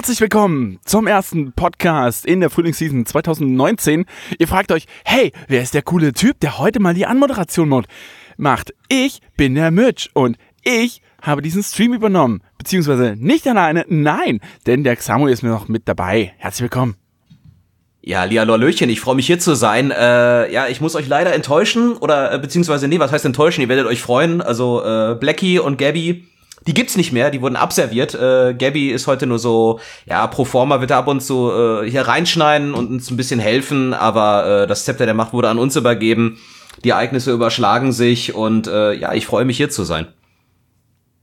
Herzlich willkommen zum ersten Podcast in der Frühlingsseason 2019. Ihr fragt euch, hey, wer ist der coole Typ, der heute mal die Anmoderation macht? Ich bin der Mitch und ich habe diesen Stream übernommen. Beziehungsweise nicht alleine, nein, denn der Xamo ist mir noch mit dabei. Herzlich willkommen. Ja, Lialo Hallöchen, ich freue mich hier zu sein. Äh, ja, ich muss euch leider enttäuschen oder äh, beziehungsweise nee, was heißt enttäuschen? Ihr werdet euch freuen. Also äh, Blackie und Gabby, die gibt's nicht mehr, die wurden abserviert. Äh, Gabby ist heute nur so, ja, pro forma wird er ab und zu äh, hier reinschneiden und uns ein bisschen helfen, aber äh, das Zepter der Macht wurde an uns übergeben. Die Ereignisse überschlagen sich und äh, ja, ich freue mich hier zu sein.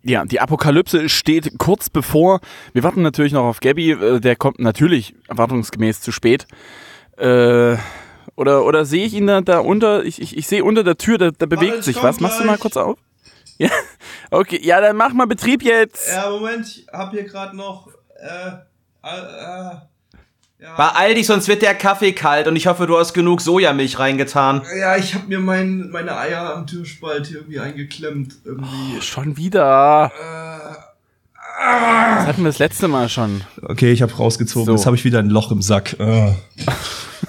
Ja, die Apokalypse steht kurz bevor. Wir warten natürlich noch auf Gabby. Äh, der kommt natürlich erwartungsgemäß zu spät. Äh, oder, oder sehe ich ihn da, da unter? Ich, ich, ich sehe unter der Tür, da, da bewegt sich was. Machst du mal kurz auf? Ja, okay. Ja, dann mach mal Betrieb jetzt. Ja, Moment, ich hab hier gerade noch. Äh, äh, ja. Beeil dich, sonst wird der Kaffee kalt und ich hoffe, du hast genug Sojamilch reingetan. Ja, ich hab mir mein, meine Eier am Türspalt hier irgendwie eingeklemmt. Irgendwie. Oh, schon wieder. Äh, Das hatten wir das letzte Mal schon. Okay, ich habe rausgezogen. So. Jetzt habe ich wieder ein Loch im Sack. Äh.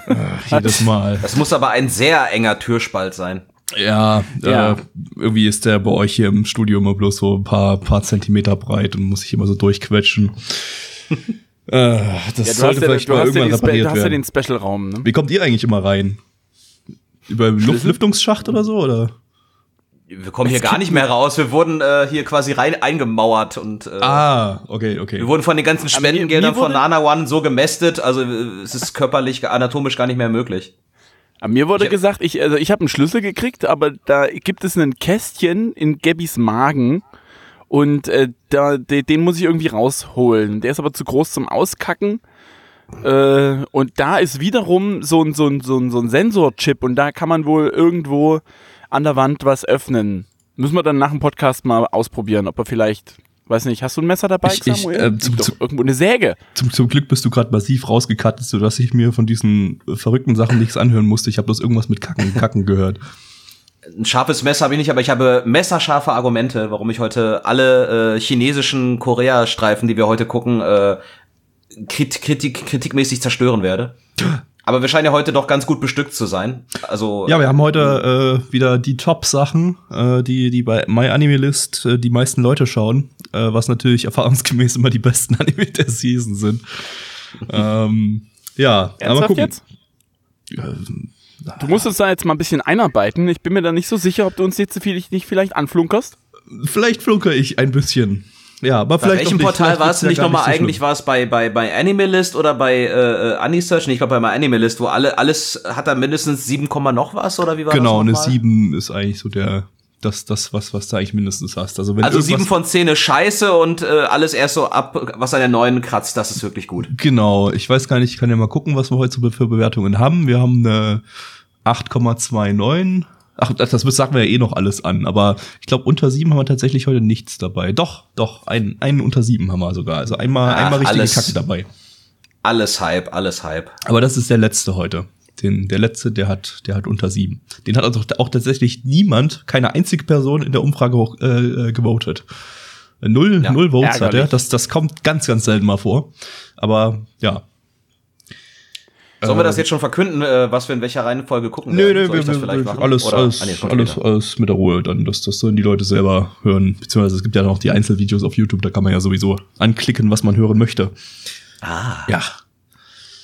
Äh, jedes Mal. Das muss aber ein sehr enger Türspalt sein. Ja, Ja. Äh, irgendwie ist der bei euch hier im Studio immer bloß so ein paar, paar Zentimeter breit und muss sich immer so durchquetschen. äh, das Ja, du sollte hast, ja, vielleicht du, mal ja, irgendwann Spe- repariert du hast ja werden. den Special-Raum, ne? Wie kommt ihr eigentlich immer rein? Über Luft Lüftungsschacht oder so? Oder? Wir kommen hier gar nicht mehr raus. Wir wurden äh, hier quasi rein eingemauert und äh, Ah, okay, okay. wir wurden von den ganzen Spendengeldern von Nana One so gemästet. Also äh, es ist körperlich, anatomisch gar nicht mehr möglich. Aber mir wurde Ich- gesagt, ich, also ich habe einen Schlüssel gekriegt, aber da gibt es ein Kästchen in Gabbys Magen und äh, da, de, den muss ich irgendwie rausholen. Der ist aber zu groß zum Auskacken. Äh, und da ist wiederum so ein, so ein, so ein, so ein Sensorchip und da kann man wohl irgendwo an der Wand was öffnen. Müssen wir dann nach dem Podcast mal ausprobieren, ob er vielleicht, weiß nicht, hast du ein Messer dabei, Ich- ich, Samuel? äh, zum- zum- irgendwo eine Säge. Zum, zum Glück bist du gerade massiv rausgekattet, sodass ich mir von diesen äh, verrückten Sachen nichts anhören musste. Ich habe bloß irgendwas mit Kacken, Kacken gehört. Ein scharfes Messer habe ich nicht, aber ich habe messerscharfe Argumente, warum ich heute alle äh, chinesischen Korea-Streifen, die wir heute gucken, äh, krit kritik kritikmäßig zerstören werde. Aber wir scheinen ja heute doch ganz gut bestückt zu sein. Also Ja, wir haben heute äh, wieder die Top-Sachen, äh, die, die bei MyAnimeList äh, die meisten Leute schauen, äh, was natürlich erfahrungsgemäß immer die besten Anime der Season sind. ähm, ja, aber gucken. jetzt? Du musst uns da jetzt mal ein bisschen einarbeiten. Ich bin mir da nicht so sicher, ob du uns jetzt nicht vielleicht anflunkerst. Vielleicht flunker ich ein bisschen. Ja, aber Bei vielleicht welchem auch nicht. Portal war es nicht nochmal so eigentlich? War es bei, bei, bei Animalist oder bei äh, äh, Anisearch? Nee, ich glaube bei Animalist, wo alle, alles hat da mindestens 7, Komma noch was oder wie war Genau, das eine noch mal? 7 ist eigentlich so der, das, das was, was da eigentlich mindestens hast. Also, wenn Also irgendwas- 7 von 10 ist scheiße und äh, alles erst so ab, was an der neuen kratzt, das ist wirklich gut. Genau, ich weiß gar nicht, ich kann ja mal gucken, was wir heute so für Bewertungen haben. Wir haben eine 8,29. Ach, das, das sagen wir ja eh noch alles an, aber ich glaube, unter 7 haben wir tatsächlich heute nichts dabei. Doch, doch, einen, einen unter 7 haben wir sogar. Also einmal, Ach, einmal richtige alles- Kacke dabei. Alles Hype, alles Hype. Aber das ist der letzte heute. Den, der letzte, der hat, der hat unter 7. Den hat also auch tatsächlich niemand, keine einzige Person in der Umfrage äh, äh, gewotet. Null, Ja, null Votes hat er. ärgerlich. Das, das kommt ganz, ganz selten mal vor. Aber ja, Sollen wir das jetzt schon verkünden, äh, was wir in welcher Reihenfolge gucken Nö, nö, Soll wir, ich das wir, vielleicht wir, machen? alles, Oder- alles, Ah, nee, alles, alles mit der Ruhe. Dann, das, das sollen die Leute selber hören. Beziehungsweise es gibt ja noch die Einzelvideos auf YouTube, da kann man ja sowieso anklicken, was man hören möchte. Ah. Ja.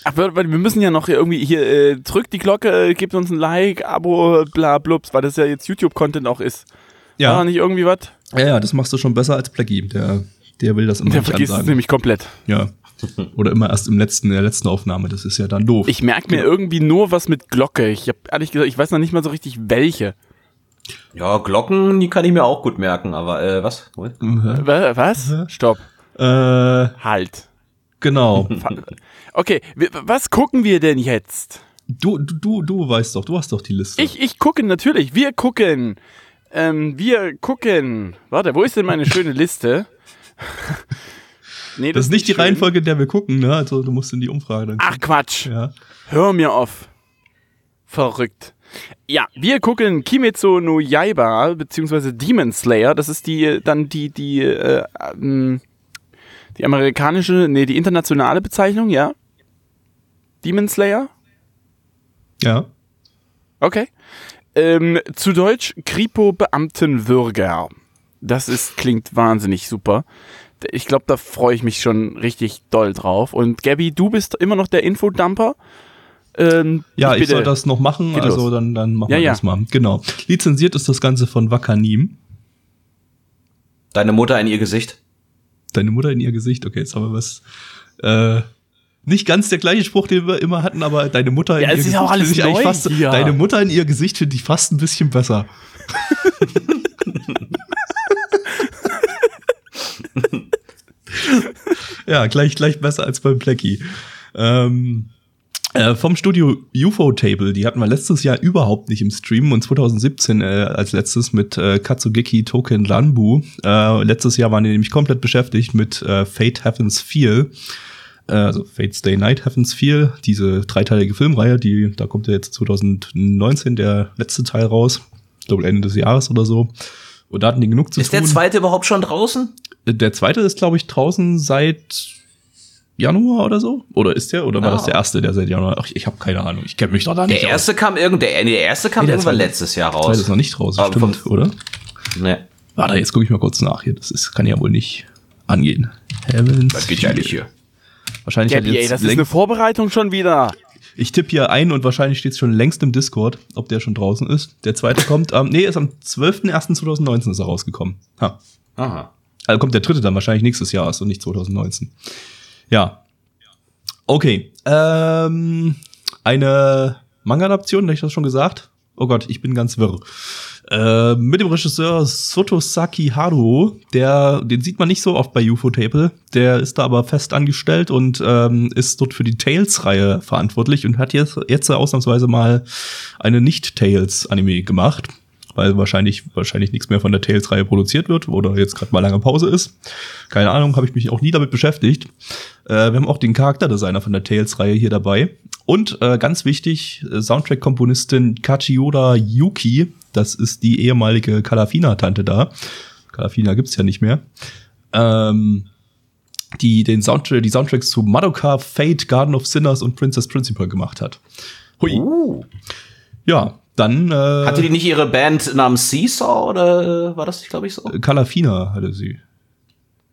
Ach, wir, wir müssen ja noch irgendwie hier, äh, drückt die Glocke, äh, gebt uns ein Like, Abo, bla blups, weil das ja jetzt YouTube-Content auch ist. War Ja, nicht irgendwie was? ja, ja, das machst du schon besser als Blackie. Der, der will das immer Der nicht vergisst es ansagen. nämlich komplett. Ja. Oder immer erst im letzten, in der letzten Aufnahme. Das ist ja dann doof. Ich merke mir irgendwie nur was mit Glocke. Ich habe ehrlich gesagt, ich weiß noch nicht mal so richtig welche. Ja, Glocken, die kann ich mir auch gut merken, aber äh, was? Wa- Was? Stopp. Äh, Halt. genau. Okay, was gucken wir denn jetzt? Du, du, du, du weißt doch, du hast doch die Liste. Ich, ich gucke natürlich. Wir gucken. Ähm, wir gucken. Warte, wo ist denn meine schöne Liste? nee, das ist nicht die schön. Reihenfolge, in der wir gucken, ne? Also du musst in die Umfrage dann. Ach Quatsch. Ja. Hör mir auf. Verrückt. Ja, wir gucken Kimetsu no Yaiba beziehungsweise Demon Slayer. Das ist die dann die die äh, ähm, die amerikanische, nee, die internationale Bezeichnung, ja. Demon Slayer. Ja. Okay. Ähm, zu Deutsch Kripo Beamtenwürger. Das ist klingt wahnsinnig super. Ich glaube, da freue ich mich schon richtig doll drauf. Und Gabby, du bist immer noch der Infodumper. Ähm, Ja, ich, bitte- soll das noch machen, Geht also los. dann, dann machen Ja, wir ja. das mal. Genau. Lizenziert ist das Ganze von Wakanim. Deine Mutter in ihr Gesicht. Deine Mutter in ihr Gesicht. Okay, jetzt haben wir was. Äh, nicht ganz der gleiche Spruch, den wir immer hatten, aber deine Mutter Ja, in ihr es ist Gesicht. auch alles finde ich eigentlich neu fast, hier. Deine Mutter in ihr Gesicht finde ich fast ein bisschen besser. ja, gleich, gleich besser als beim Plecky. Ähm, äh, vom Studio UFO Table, die hatten wir letztes Jahr überhaupt nicht im Stream und 2017 äh, als letztes mit äh, Katsugeki Token Lanbu. Äh, letztes Jahr waren die nämlich komplett beschäftigt mit äh, Fate Heavens Feel. Äh, also Fate Stay Night Heavens Feel, diese dreiteilige Filmreihe, die, da kommt ja jetzt 2019 der letzte Teil raus. Ich glaube Ende des Jahres oder so. Und da hatten die genug zu Ist tun. der zweite überhaupt schon draußen? Der zweite ist, glaube ich, draußen seit Januar oder so? Oder ist der? Oder war Ah. das der erste, der seit Januar? Ach, ich habe keine Ahnung. Ich kenne mich doch da nicht Der erste kam irgend, der, nee, der erste kam Nee, der irgendwann zweite- letztes Jahr aus. Der zweite raus. ist noch nicht draußen, Aber stimmt, vom- oder? Nee. Warte, jetzt gucke ich mal kurz nach hier. Das ist, kann ja wohl nicht angehen. Heavens Was geht ja eigentlich hier? Wahrscheinlich hat Gabby, ey, jetzt das ist eine Vorbereitung schon wieder. Ich tippe hier ein und wahrscheinlich steht es schon längst im Discord, ob der schon draußen ist. Der zweite kommt am, nee, ist am 12.01.2019 ist er rausgekommen. Ha. Aha. Also kommt der dritte dann wahrscheinlich nächstes Jahr und nicht 2019. Ja. Okay. Ähm, eine Manga-Adaption, habe ich das schon gesagt? Oh Gott, ich bin ganz wirr. Äh, mit dem Regisseur Sotosaki Haru, der, den sieht man nicht so oft bei UFO Table. Der ist da aber fest angestellt und ähm, ist dort für die Tales-Reihe verantwortlich und hat jetzt, jetzt ausnahmsweise mal eine Nicht-Tales-Anime gemacht, weil wahrscheinlich, wahrscheinlich nichts mehr von der Tales-Reihe produziert wird oder jetzt gerade mal lange Pause ist. Keine Ahnung, habe ich mich auch nie damit beschäftigt. Äh, wir haben auch den Charakterdesigner von der Tales-Reihe hier dabei. Und äh, ganz wichtig, äh, Soundtrack-Komponistin Kachiura Yuki, das ist die ehemalige Kalafina-Tante da. Kalafina gibt's ja nicht mehr. Ähm, die den Soundtrack, die Soundtracks zu Madoka, Fate, Garden of Sinners und Princess Principal gemacht hat. Hui. Ja, dann äh, Hatte die nicht ihre Band namens Seesaw oder äh, war das nicht, glaube ich, so? Kalafina hatte sie.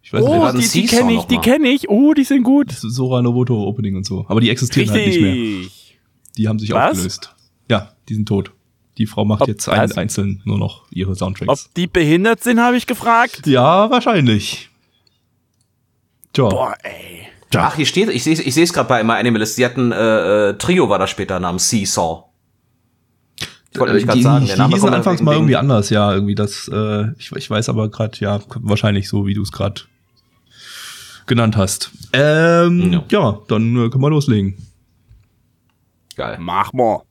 Ich weiß Oh, war ein die, die kenne ich, die kenne ich. Oh, die sind gut. das Sora Novoto Opening und so. Aber die existieren halt nicht mehr. Richtig. Die haben sich Was? aufgelöst. Ja, die sind tot. Die Frau macht Ob jetzt ein, was? einzeln nur noch ihre Ob Soundtracks. die behindert sind, habe ich gefragt. Ja, wahrscheinlich. Tja. Boah, ey. Ach, hier steht, ich sehe ich sehe es gerade bei My Animalist, sie hatten, äh, äh, Trio war da später namens Seesaw. Ich wollte nämlich Äh, gerade die, sagen, die, der die Name hießen kommt anfangs mal irgendwie anders, ja, irgendwie das, äh, ich, ich weiß aber gerade, ja, wahrscheinlich so, wie du es gerade genannt hast. Ähm, Ja. ja. dann äh, können wir loslegen. Geil. Mach mal.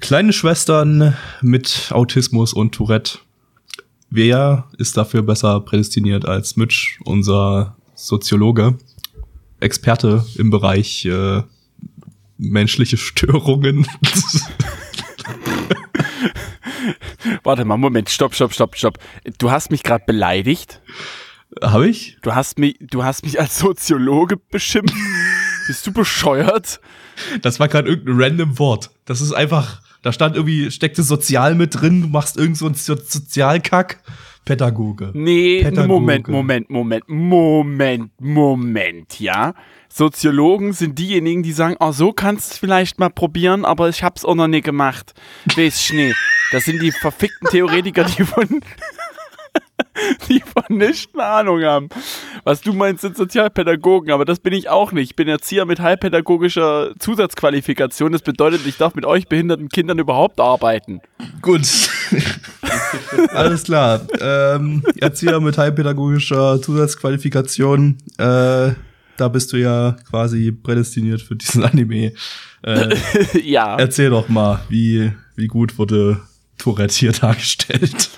Kleine Schwestern mit Autismus und Tourette. Wer ist dafür besser prädestiniert als Mitch, unser Soziologe, Experte im Bereich äh, menschliche Störungen? Warte mal, Moment. Stopp, stopp, stopp, stopp. Du hast mich gerade beleidigt. Habe ich? Du hast mich, du hast mich als Soziologe beschimpft. Bist du bescheuert? Das war gerade irgendein random Wort. Das ist einfach, da stand irgendwie, steckte Sozial mit drin, du machst irgend so einen so Sozialkack. Pädagoge. Nee, Pädagoge. Moment, Moment, Moment, Moment, Moment, ja. Soziologen sind diejenigen, die sagen, oh, so kannst du vielleicht mal probieren, aber ich hab's auch noch nie gemacht. Weiß Schnee. Das sind die verfickten Theoretiker, die von, die von nichts eine Ahnung haben. Was du meinst, sind Sozialpädagogen, aber das bin ich auch nicht. Ich bin Erzieher mit heilpädagogischer Zusatzqualifikation. Das bedeutet, ich darf mit euch behinderten Kindern überhaupt arbeiten. Gut. Alles klar. Ähm, Erzieher mit heilpädagogischer Zusatzqualifikation. Äh, da bist du ja quasi prädestiniert für diesen Anime. Äh, ja. erzähl doch mal, wie, wie gut wurde Tourette hier dargestellt?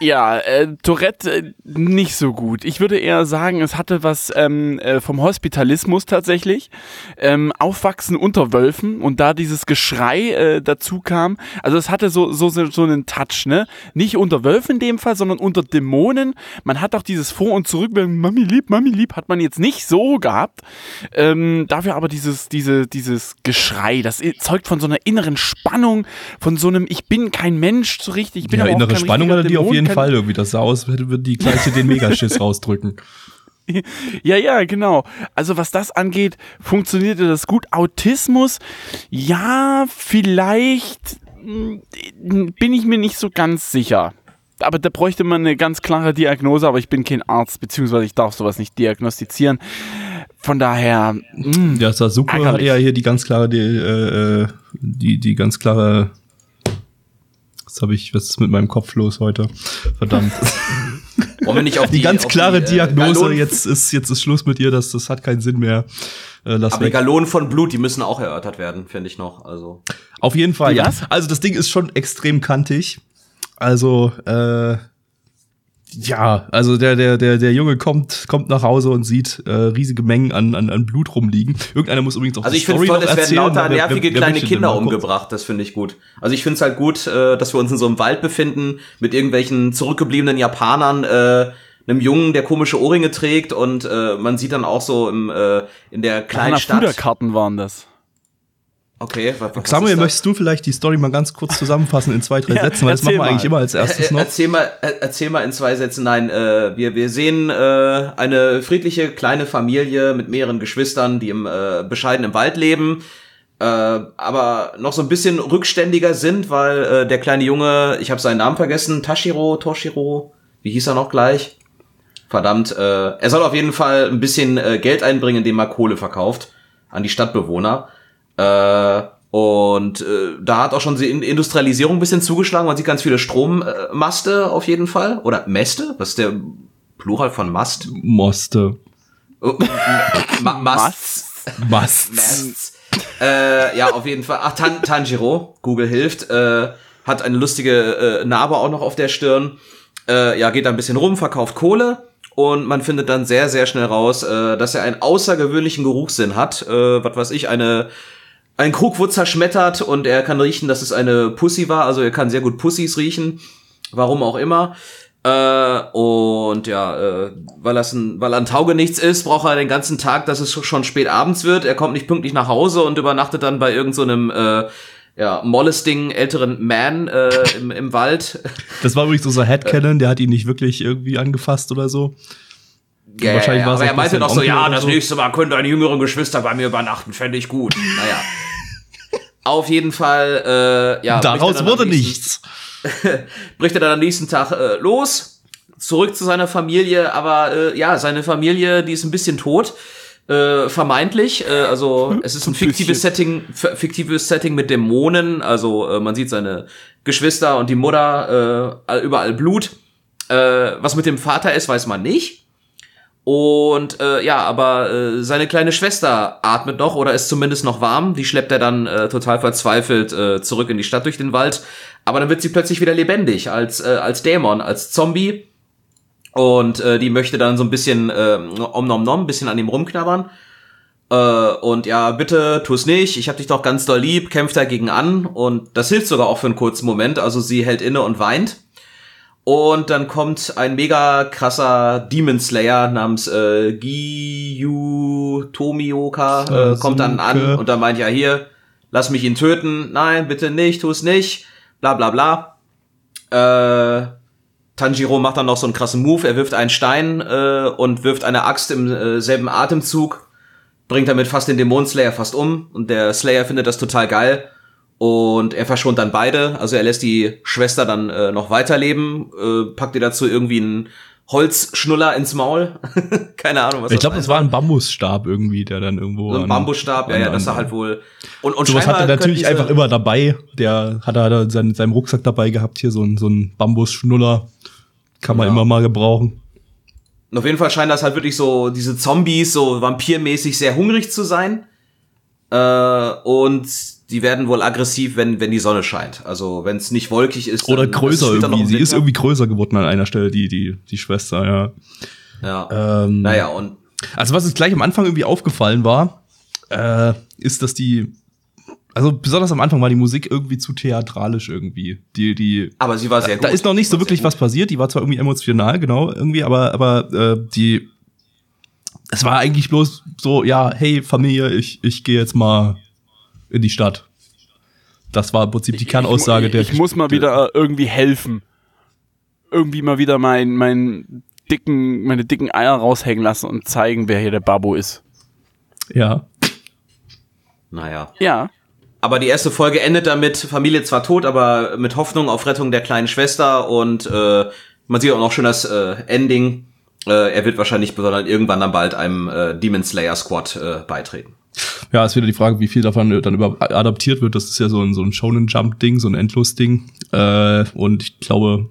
Ja, äh, Tourette äh, nicht so gut. Ich würde eher sagen, es hatte was ähm, äh, vom Hospitalismus tatsächlich. Ähm, Aufwachsen unter Wölfen und da dieses Geschrei äh, dazu kam. Also es hatte so, so, so einen Touch, ne? Nicht unter Wölfen in dem Fall, sondern unter Dämonen. Man hat auch dieses Vor- und Zurück, Mami lieb, Mami lieb, hat man jetzt nicht so gehabt. Ähm, dafür aber dieses, diese, dieses Geschrei, das zeugt von so einer inneren Spannung, von so einem Ich bin kein Mensch so richtig. Ich bin ja, aber auch innere kein Spannung hatte die auf Dämon, jeden Fall irgendwie. Das sah aus, würde die gleiche den Megaschiss rausdrücken. Ja, ja, genau. Also was das angeht, funktionierte das gut. Autismus, ja, vielleicht mm, bin ich mir nicht so ganz sicher. Aber da bräuchte man eine ganz klare Diagnose, aber ich bin kein Arzt, beziehungsweise ich darf sowas nicht diagnostizieren. Von daher, mm, Ja, Sasuke hat ja hier die ganz klare, die, äh, äh, die, die ganz klare. Was habe ich, was ist mit meinem Kopf los heute? Verdammt. Wollen wir nicht auf Die, die, ganz auf klare die, äh, Diagnose, Gallonen- jetzt ist, jetzt ist Schluss mit dir, das, das hat keinen Sinn mehr. Äh, lass Aber die weg. Gallonen von Blut, die müssen auch erörtert werden, finde ich noch. Also Auf jeden Fall, Die ja. was? Also das Ding ist schon extrem kantig. Also, äh, ja, also der, der, der, der Junge kommt, kommt nach Hause und sieht äh, riesige Mengen an, an, an Blut rumliegen. Irgendeiner muss übrigens auch Also ich finde Story toll, noch es werden erzählen. lauter Wer- wer- nervige wer kleine Kinder umgebracht. Das finde ich gut. Also ich finde es halt gut, äh, dass wir uns in so einem Wald befinden mit irgendwelchen zurückgebliebenen Japanern, äh, einem Jungen, der komische Ohrringe trägt und äh, man sieht dann auch so im, äh, in der kleinen Stadt. Fuderkarten waren das. Okay, was, was Samuel, möchtest du vielleicht die Story mal ganz kurz zusammenfassen in zwei, drei Ja, Sätzen? Weil das machen wir mal. eigentlich immer als erstes Äh, noch. Erzähl mal, äh, erzähl mal in zwei Sätzen. Nein, äh, wir, wir sehen äh, eine friedliche kleine Familie mit mehreren Geschwistern, die im äh, bescheidenen Wald leben, äh, aber noch so ein bisschen rückständiger sind, weil äh, der kleine Junge, ich habe seinen Namen vergessen, Tashiro, Toshiro, wie hieß er noch gleich? Verdammt, äh, er soll auf jeden Fall ein bisschen äh, Geld einbringen, indem er Kohle verkauft an die Stadtbewohner. Äh, und äh, da hat auch schon die In- Industrialisierung ein bisschen zugeschlagen. Man sieht ganz viele Strommaste Maste auf jeden Fall. Oder Mäste? Was ist der Plural von Mast? Moste. Oh, Ma Masts. Mast. Masts. Äh, ja, auf jeden Fall. Ach, Tan Tanjiro, Google hilft, äh, hat eine lustige äh, Narbe auch noch auf der Stirn. Äh, ja, geht da ein bisschen rum, verkauft Kohle. Und man findet dann sehr, sehr schnell raus, äh, dass er einen außergewöhnlichen Geruchssinn hat. Äh, was weiß ich, eine ein Krug wurde zerschmettert und er kann riechen, dass es eine Pussy war. Also er kann sehr gut Pussys riechen. Warum auch immer. Äh, und ja, äh, weil, das ein, weil er ein Taugenichts ist, braucht er den ganzen Tag, dass es schon spät abends wird. Er kommt nicht pünktlich nach Hause und übernachtet dann bei irgendeinem so einem, äh, ja, molesting älteren Man äh, im, im Wald. Das war übrigens unser Headcanon, der hat ihn nicht wirklich irgendwie angefasst oder so. Ja, Wahrscheinlich ja, war es aber er meinte ein noch so, ja, das so. nächste Mal können deine jüngeren Geschwister bei mir übernachten, fände ich gut. Naja. Auf jeden Fall, äh, ja. Daraus wurde nichts. bricht er dann am nächsten Tag äh, los, zurück zu seiner Familie, aber äh, ja, seine Familie, die ist ein bisschen tot. Äh, vermeintlich, äh, also es ist ein fiktives Setting, fiktives Setting mit Dämonen, also äh, man sieht seine Geschwister und die Mutter, äh, all- überall Blut. Äh, was mit dem Vater ist, weiß man nicht. Und äh, ja, aber äh, seine kleine Schwester atmet noch oder ist zumindest noch warm. Die schleppt er dann äh, total verzweifelt äh, zurück in die Stadt durch den Wald. Aber dann wird sie plötzlich wieder lebendig als äh, als Dämon, als Zombie. Und äh, die möchte dann so ein bisschen äh, om nom nom, ein bisschen an ihm rumknabbern. Äh, und ja, bitte tu's nicht, ich hab dich doch ganz doll lieb, kämpft dagegen an. Und das hilft sogar auch für einen kurzen Moment. Also sie hält inne und weint. Und dann kommt ein mega krasser Demon Slayer namens äh, Giyu Tomioka, äh, kommt dann an und dann meint ja hier, lass mich ihn töten. Nein, bitte nicht, tu es nicht. Bla bla bla. Äh, Tanjiro macht dann noch so einen krassen Move. Er wirft einen Stein äh, und wirft eine Axt im äh, selben Atemzug, bringt damit fast den Dämon Slayer fast um. Und der Slayer findet das total geil. Und er verschont dann beide. Also er lässt die Schwester dann äh, noch weiterleben, äh, packt ihr dazu irgendwie einen Holzschnuller ins Maul. Keine Ahnung, was Ich glaube, das war ein Bambusstab irgendwie, der dann irgendwo. so ein an- Bambusstab, ja, an- ja, das an- war halt wohl. Und, und Sowas hat er natürlich diese- einfach immer dabei. Der hat er in seinem, seinem Rucksack dabei gehabt, hier so ein, so ein Bambusschnuller. Kann man Ja. immer mal gebrauchen. Und auf jeden Fall scheinen das halt wirklich so, diese Zombies, so vampirmäßig sehr hungrig zu sein. Äh, und die werden wohl aggressiv, wenn, wenn die Sonne scheint. Also, wenn es nicht wolkig ist. Oder größer noch irgendwie. Sie ist irgendwie größer geworden an einer Stelle, die, die, die Schwester, ja. Ja. Ähm, naja, und Also was uns gleich am Anfang irgendwie aufgefallen war, äh, ist, dass die, also besonders am Anfang war die Musik irgendwie zu theatralisch irgendwie. Die, die, aber sie war sehr gut. da ist noch nicht so wirklich was passiert. Die war zwar irgendwie emotional, genau, irgendwie, aber, aber äh, die, es war eigentlich bloß so, ja, hey Familie, ich, ich gehe jetzt mal in die Stadt. Das war im Prinzip die Kernaussage ich, der. Ich muss mal wieder äh, irgendwie helfen. Irgendwie mal wieder mein, mein dicken, meine dicken Eier raushängen lassen und zeigen, wer hier der Babo ist. Ja. Naja. Ja. Aber die erste Folge endet damit, Familie zwar tot, aber mit Hoffnung auf Rettung der kleinen Schwester und äh, man sieht auch noch schön das äh, Ending. Äh, er wird wahrscheinlich besonders irgendwann dann bald einem äh, Demon Slayer Squad äh, beitreten. Ja, ist wieder die Frage, wie viel davon dann über adaptiert wird. Das ist ja so ein, so ein Shonen Jump Ding, so ein Endlos-Ding. Äh, und ich glaube,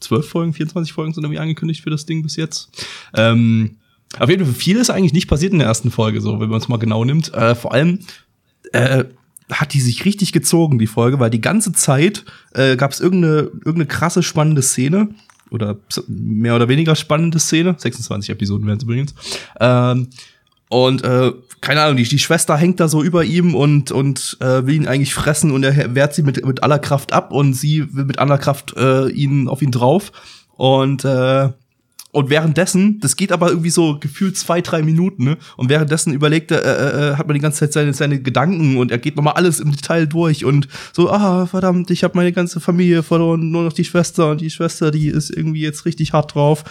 12 Folgen, 24 Folgen sind irgendwie angekündigt für das Ding bis jetzt. Ähm, auf jeden Fall viel ist eigentlich nicht passiert in der ersten Folge, so, wenn man es mal genau nimmt. Äh, vor allem äh, hat die sich richtig gezogen, die Folge, weil die ganze Zeit äh, gab es irgendeine, irgendeine krasse spannende Szene oder mehr oder weniger spannende Szene. 26 Episoden werden es übrigens. Ähm, und äh, keine Ahnung, die, die Schwester hängt da so über ihm und, und äh, will ihn eigentlich fressen und er wehrt sie mit, mit aller Kraft ab und sie will mit aller Kraft äh, ihn auf ihn drauf. Und äh, und währenddessen, das geht aber irgendwie so gefühlt zwei, drei Minuten, ne? Und währenddessen überlegt er, äh, äh, hat man die ganze Zeit seine, seine Gedanken und er geht nochmal alles im Detail durch und so, ah, verdammt, ich habe meine ganze Familie verloren, nur noch die Schwester und die Schwester, die ist irgendwie jetzt richtig hart drauf.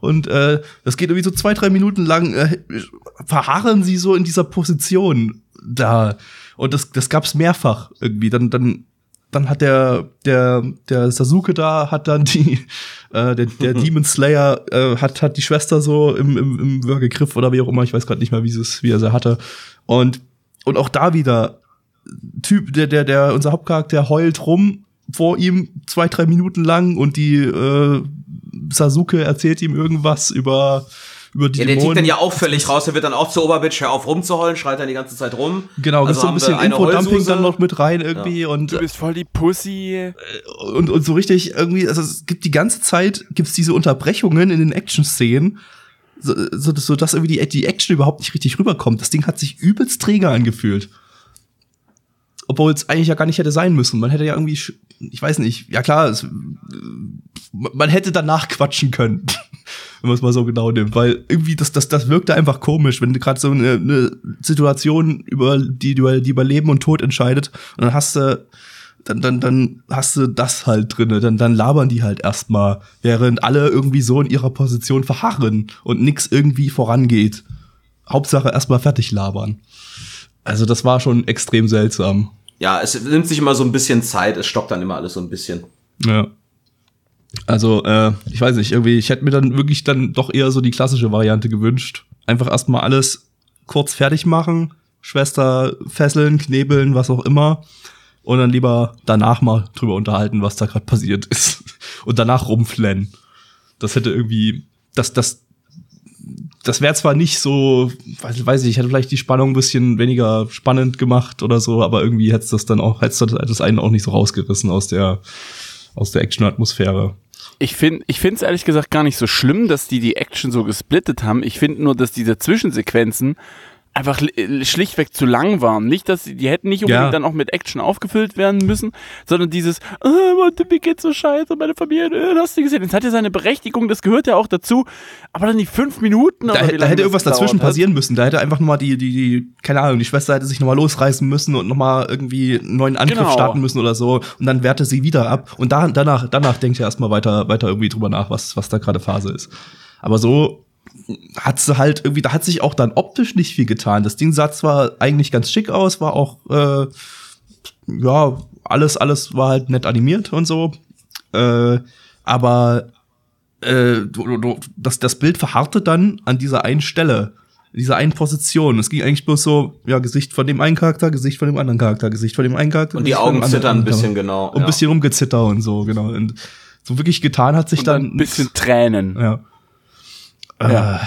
Und äh, das geht irgendwie so zwei, drei Minuten lang, äh, verharren sie so in dieser Position da. Und das, das gab's mehrfach irgendwie. Dann, dann dann hat der der der Sasuke da hat dann die äh, der, der Demon Slayer äh, hat hat die Schwester so im im, im Würgegriff oder wie auch immer. Ich weiß gerade nicht mehr wie es wie er sie hatte. Und und auch da wieder Typ der der der unser Hauptcharakter heult rum vor ihm zwei drei Minuten lang und die äh, Sasuke erzählt ihm irgendwas über über die Ja, der tickt Dämonen. dann ja auch völlig raus, der wird dann auch zu Oberbitch, hör auf rumzuheulen, schreit dann die ganze Zeit rum. Genau, Also so ein bisschen Infodumping dann noch mit rein irgendwie und Du bist voll die Pussy. und, und so richtig irgendwie, also es gibt die ganze Zeit, gibt's diese Unterbrechungen in den Action-Szenen, so, so, so dass irgendwie die, die Action überhaupt nicht richtig rüberkommt. Das Ding hat sich übelst träge angefühlt. Obwohl es eigentlich ja gar nicht hätte sein müssen. Man hätte ja irgendwie, ich weiß nicht, ja klar, es, äh, man hätte danach quatschen können, wenn man es mal so genau nimmt, weil irgendwie das, das, das wirkte einfach komisch, wenn du gerade so eine, eine Situation über die, über die über Leben und Tod entscheidet und dann hast du dann, dann, dann hast du das halt drinne, dann, dann labern die halt erstmal, während alle irgendwie so in ihrer Position verharren und nix irgendwie vorangeht. Hauptsache erstmal fertig labern. Also das war schon extrem seltsam. Ja, es nimmt sich immer so ein bisschen Zeit, es stockt dann immer alles so ein bisschen. Ja. Also, äh, ich weiß nicht, irgendwie, ich hätte mir dann wirklich dann doch eher so die klassische Variante gewünscht. Einfach erstmal alles kurz fertig machen, Schwester fesseln, knebeln, was auch immer. Und dann lieber danach mal drüber unterhalten, was da gerade passiert ist. Und danach rumflennen. Das hätte irgendwie, das, das, das wäre zwar nicht so, weiß, weiß ich, hätte vielleicht die Spannung ein bisschen weniger spannend gemacht oder so, aber irgendwie hätte das dann auch, hätte das einen auch nicht so rausgerissen aus der, aus der Action-Atmosphäre. Ich finde es ehrlich gesagt gar nicht so schlimm, dass die die Action so gesplittet haben. Ich finde nur, dass diese Zwischensequenzen einfach li- schlichtweg zu lang waren. Nicht, dass die, die hätten nicht unbedingt Ja. dann auch mit Action aufgefüllt werden müssen, sondern dieses, äh, Mann, mir geht's so scheiße, meine Familie, äh, hast du gesehen? Das hat ja seine Berechtigung, das gehört ja auch dazu. Aber dann die fünf Minuten Da, da hätte irgendwas dazwischen hat. passieren müssen. Da hätte einfach nochmal die, die, die, keine Ahnung, die Schwester hätte sich nochmal losreißen müssen und nochmal irgendwie einen neuen Angriff Genau. starten müssen oder so. Und dann wehrte sie wieder ab. Und da, danach, danach denkt er erstmal weiter, weiter irgendwie drüber nach, was, was da gerade Phase ist. Aber so hat sie halt irgendwie, da hat sich auch dann optisch nicht viel getan. Das Ding sah zwar eigentlich ganz schick aus, war auch, äh, ja, alles, alles war halt nett animiert und so. Äh, aber äh, du, du, das, das Bild verharrte dann an dieser einen Stelle, in dieser einen Position. Es ging eigentlich bloß so, ja, Gesicht von dem einen Charakter, Gesicht von dem anderen Charakter, Gesicht von dem einen Charakter. Und die Augen zittern ein bisschen, genau. Und ein ja. bisschen rumgezitter und so, genau. Und so wirklich getan hat sich Und dann, dann ein bisschen Tränen. Ja. Ja. Äh,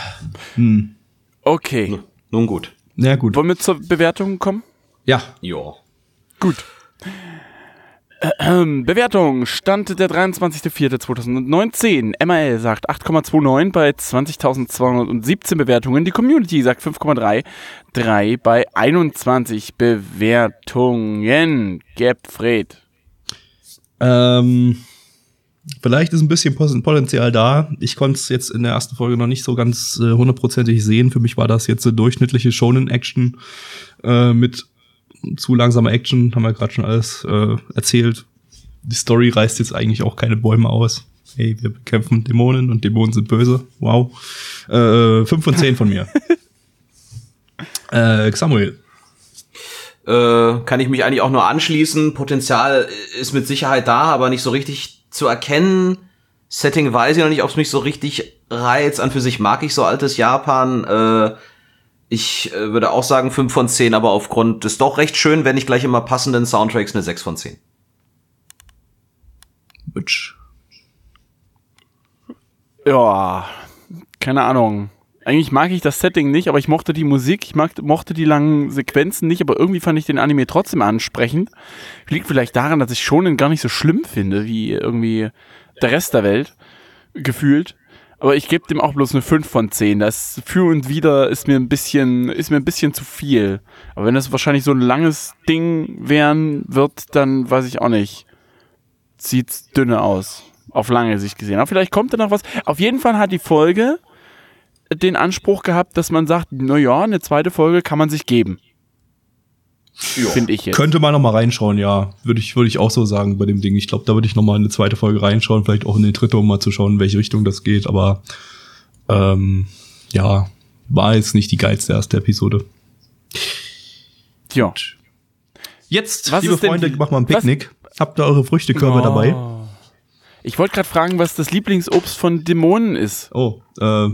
hm. Okay. Nun gut. Na gut. Wollen wir zur Bewertung kommen? Ja. Ja. Gut. Ähm, Bewertung. Stand der 23.04.2019. MRL sagt 8,29 bei 20.217 Bewertungen. Die Community sagt 5,33 bei 21 Bewertungen. Gebfred. Ähm, vielleicht ist ein bisschen Potenzial da. Ich konnte es jetzt in der ersten Folge noch nicht so ganz äh, hundertprozentig sehen. Für mich war das jetzt eine durchschnittliche Shonen-Action äh, mit zu langsamer Action, haben wir gerade schon alles äh, erzählt. Die Story reißt jetzt eigentlich auch keine Bäume aus. Hey, wir bekämpfen Dämonen und Dämonen sind böse. Wow. Äh, 5 von 10 von mir. äh, Samuel. Äh, kann ich mich eigentlich auch nur anschließen. Potenzial ist mit Sicherheit da, aber nicht so richtig zu erkennen. Setting weiß ich noch nicht, ob es mich so richtig reizt. An für sich mag ich so altes Japan. Äh, ich äh, würde auch sagen 5 von 10, aber aufgrund des doch recht schön, wenn nicht gleich immer passenden Soundtracks eine 6 von 10. Butch. Ja, keine Ahnung. Eigentlich mag ich das Setting nicht, aber ich mochte die Musik, ich mag, mochte die langen Sequenzen nicht, aber irgendwie fand ich den Anime trotzdem ansprechend. Liegt vielleicht daran, dass ich Shonen gar nicht so schlimm finde, wie irgendwie der Rest der Welt gefühlt. Aber ich gebe dem auch bloß eine 5 von 10. Das für und wieder ist mir ein bisschen, ist mir ein bisschen zu viel. Aber wenn das wahrscheinlich so ein langes Ding werden wird, dann weiß ich auch nicht. Sieht's dünne aus. Auf lange Sicht gesehen. Aber vielleicht kommt da noch was. Auf jeden Fall hat die Folge den Anspruch gehabt, dass man sagt, na ja, eine zweite Folge kann man sich geben. Finde ich jetzt. Könnte man noch mal reinschauen, ja. Würde ich, würde ich auch so sagen bei dem Ding. Ich glaube, da würde ich noch mal in eine zweite Folge reinschauen, vielleicht auch in die dritte, um mal zu schauen, in welche Richtung das geht. Aber ähm, ja, war jetzt nicht die geilste erste Episode. ja. Jetzt, Was liebe ist denn Freunde, die- macht mal ein was- Picknick. Habt ihr eure Früchtekörbe Oh. dabei? Ich wollte gerade fragen, was das Lieblingsobst von Dämonen ist. Oh, äh,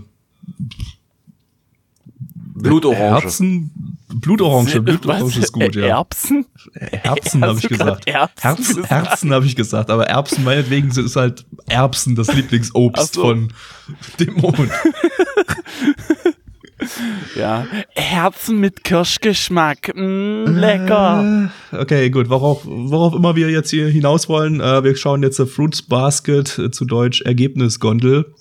Blutorange. Herzen, Blutorange, Blutorange ist gut, ja. Erbsen? Erbsen habe ich gesagt. Erbsen Herzen, gesagt? Herzen habe ich gesagt, aber Erbsen meinetwegen ist halt Erbsen das Lieblingsobst so. von Dämonen. Ja. Herzen mit Kirschgeschmack. Mm, lecker. Äh, Okay, gut. Worauf, worauf immer wir jetzt hier hinaus wollen, äh, wir schauen jetzt äh, Fruits Basket, äh, zu Deutsch Ergebnisgondel.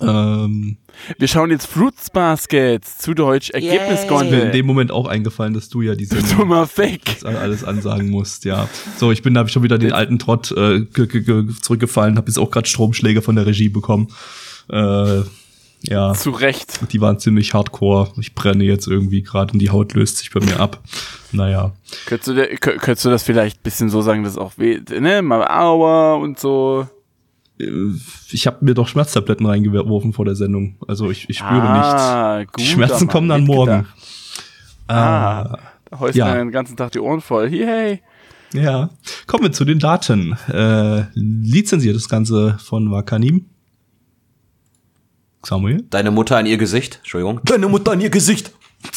Ähm, Wir schauen jetzt Fruits Basket, zu Deutsch ist mir in Ergebnisgondel. dem Moment auch eingefallen, dass du ja diese Dummer Fake. alles ansagen musst, ja. So, ich bin da hab ich schon wieder den alten Trott äh, ge- ge- ge- zurückgefallen, habe jetzt auch gerade Stromschläge von der Regie bekommen. Äh, ja, Zu Recht. die waren ziemlich hardcore. Ich brenne jetzt irgendwie gerade und die Haut löst sich bei mir ab. Naja. Könntest du, könntest du das vielleicht ein bisschen so sagen, dass auch weh, ne, mal Aua und so. Äh, Ich habe mir doch Schmerztabletten reingeworfen vor der Sendung. Also ich, ich spüre ah, nichts. Gut, Die Schmerzen kommen dann morgen. Ah, da heust ja. den ganzen Tag die Ohren voll. Yay. Ja. Kommen wir zu den Daten. Äh, lizenziert das Ganze von Wakanim. Samuel. Deine Mutter an ihr Gesicht. Entschuldigung. Deine Mutter an ihr Gesicht.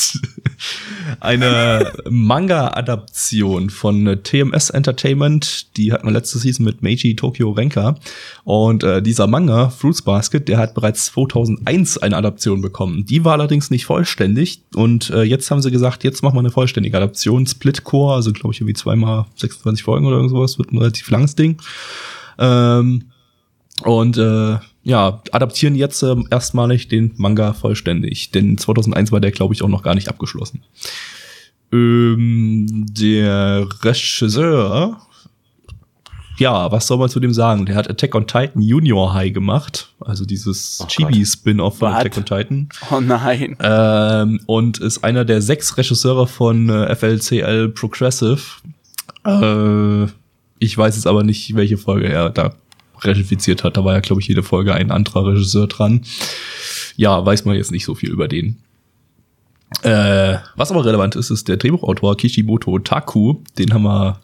Eine Manga-Adaption von äh, TMS Entertainment. Die hatten wir letzte Season mit Meiji Tokyo Renka. Und äh, dieser Manga, Fruits Basket, der hat bereits 2001 eine Adaption bekommen. Die war allerdings nicht vollständig. Und äh, jetzt haben sie gesagt, jetzt machen wir eine vollständige Adaption. Split-Core, also glaube ich irgendwie zweimal 26 Folgen oder irgendwas. Wird ein relativ langes Ding. Ähm, und äh, ja, adaptieren jetzt ähm, erstmalig den Manga vollständig. Denn 2001 war der, glaube ich, auch noch gar nicht abgeschlossen. Ähm, der Regisseur, ja, was soll man zu dem sagen? Der hat Attack on Titan Junior High gemacht. Also dieses Oh. Chibi-Spin-Off von Was? Attack on Titan. Oh nein. Ähm, und ist einer der sechs Regisseure von äh, FLCL Progressive. Äh, ich weiß jetzt aber nicht, welche Folge er da regifiziert hat. Da war ja, glaube ich, jede Folge ein anderer Regisseur dran. Ja, weiß man jetzt nicht so viel über den. Äh, was aber relevant ist, ist der Drehbuchautor Kishimoto Taku. Den haben wir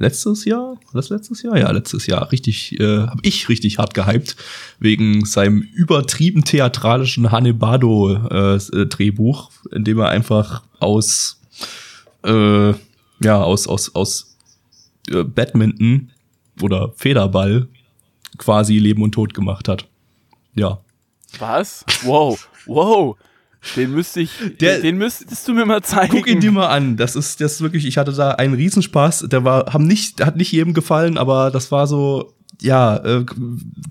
letztes Jahr, war das letztes Jahr? Ja, letztes Jahr richtig, äh, habe ich richtig hart gehypt wegen seinem übertrieben theatralischen Hanebado äh, in dem er einfach aus äh, ja aus aus aus äh, Badminton oder Federball quasi Leben und Tod gemacht hat. Ja, Was? Wow, wow. Den müsste ich, Der- den, müsstest du mir mal zeigen. Guck ihn dir mal an. Das ist das ist wirklich, ich hatte da einen Riesenspaß. Der war, haben nicht, hat nicht jedem gefallen, aber das war so, ja, äh,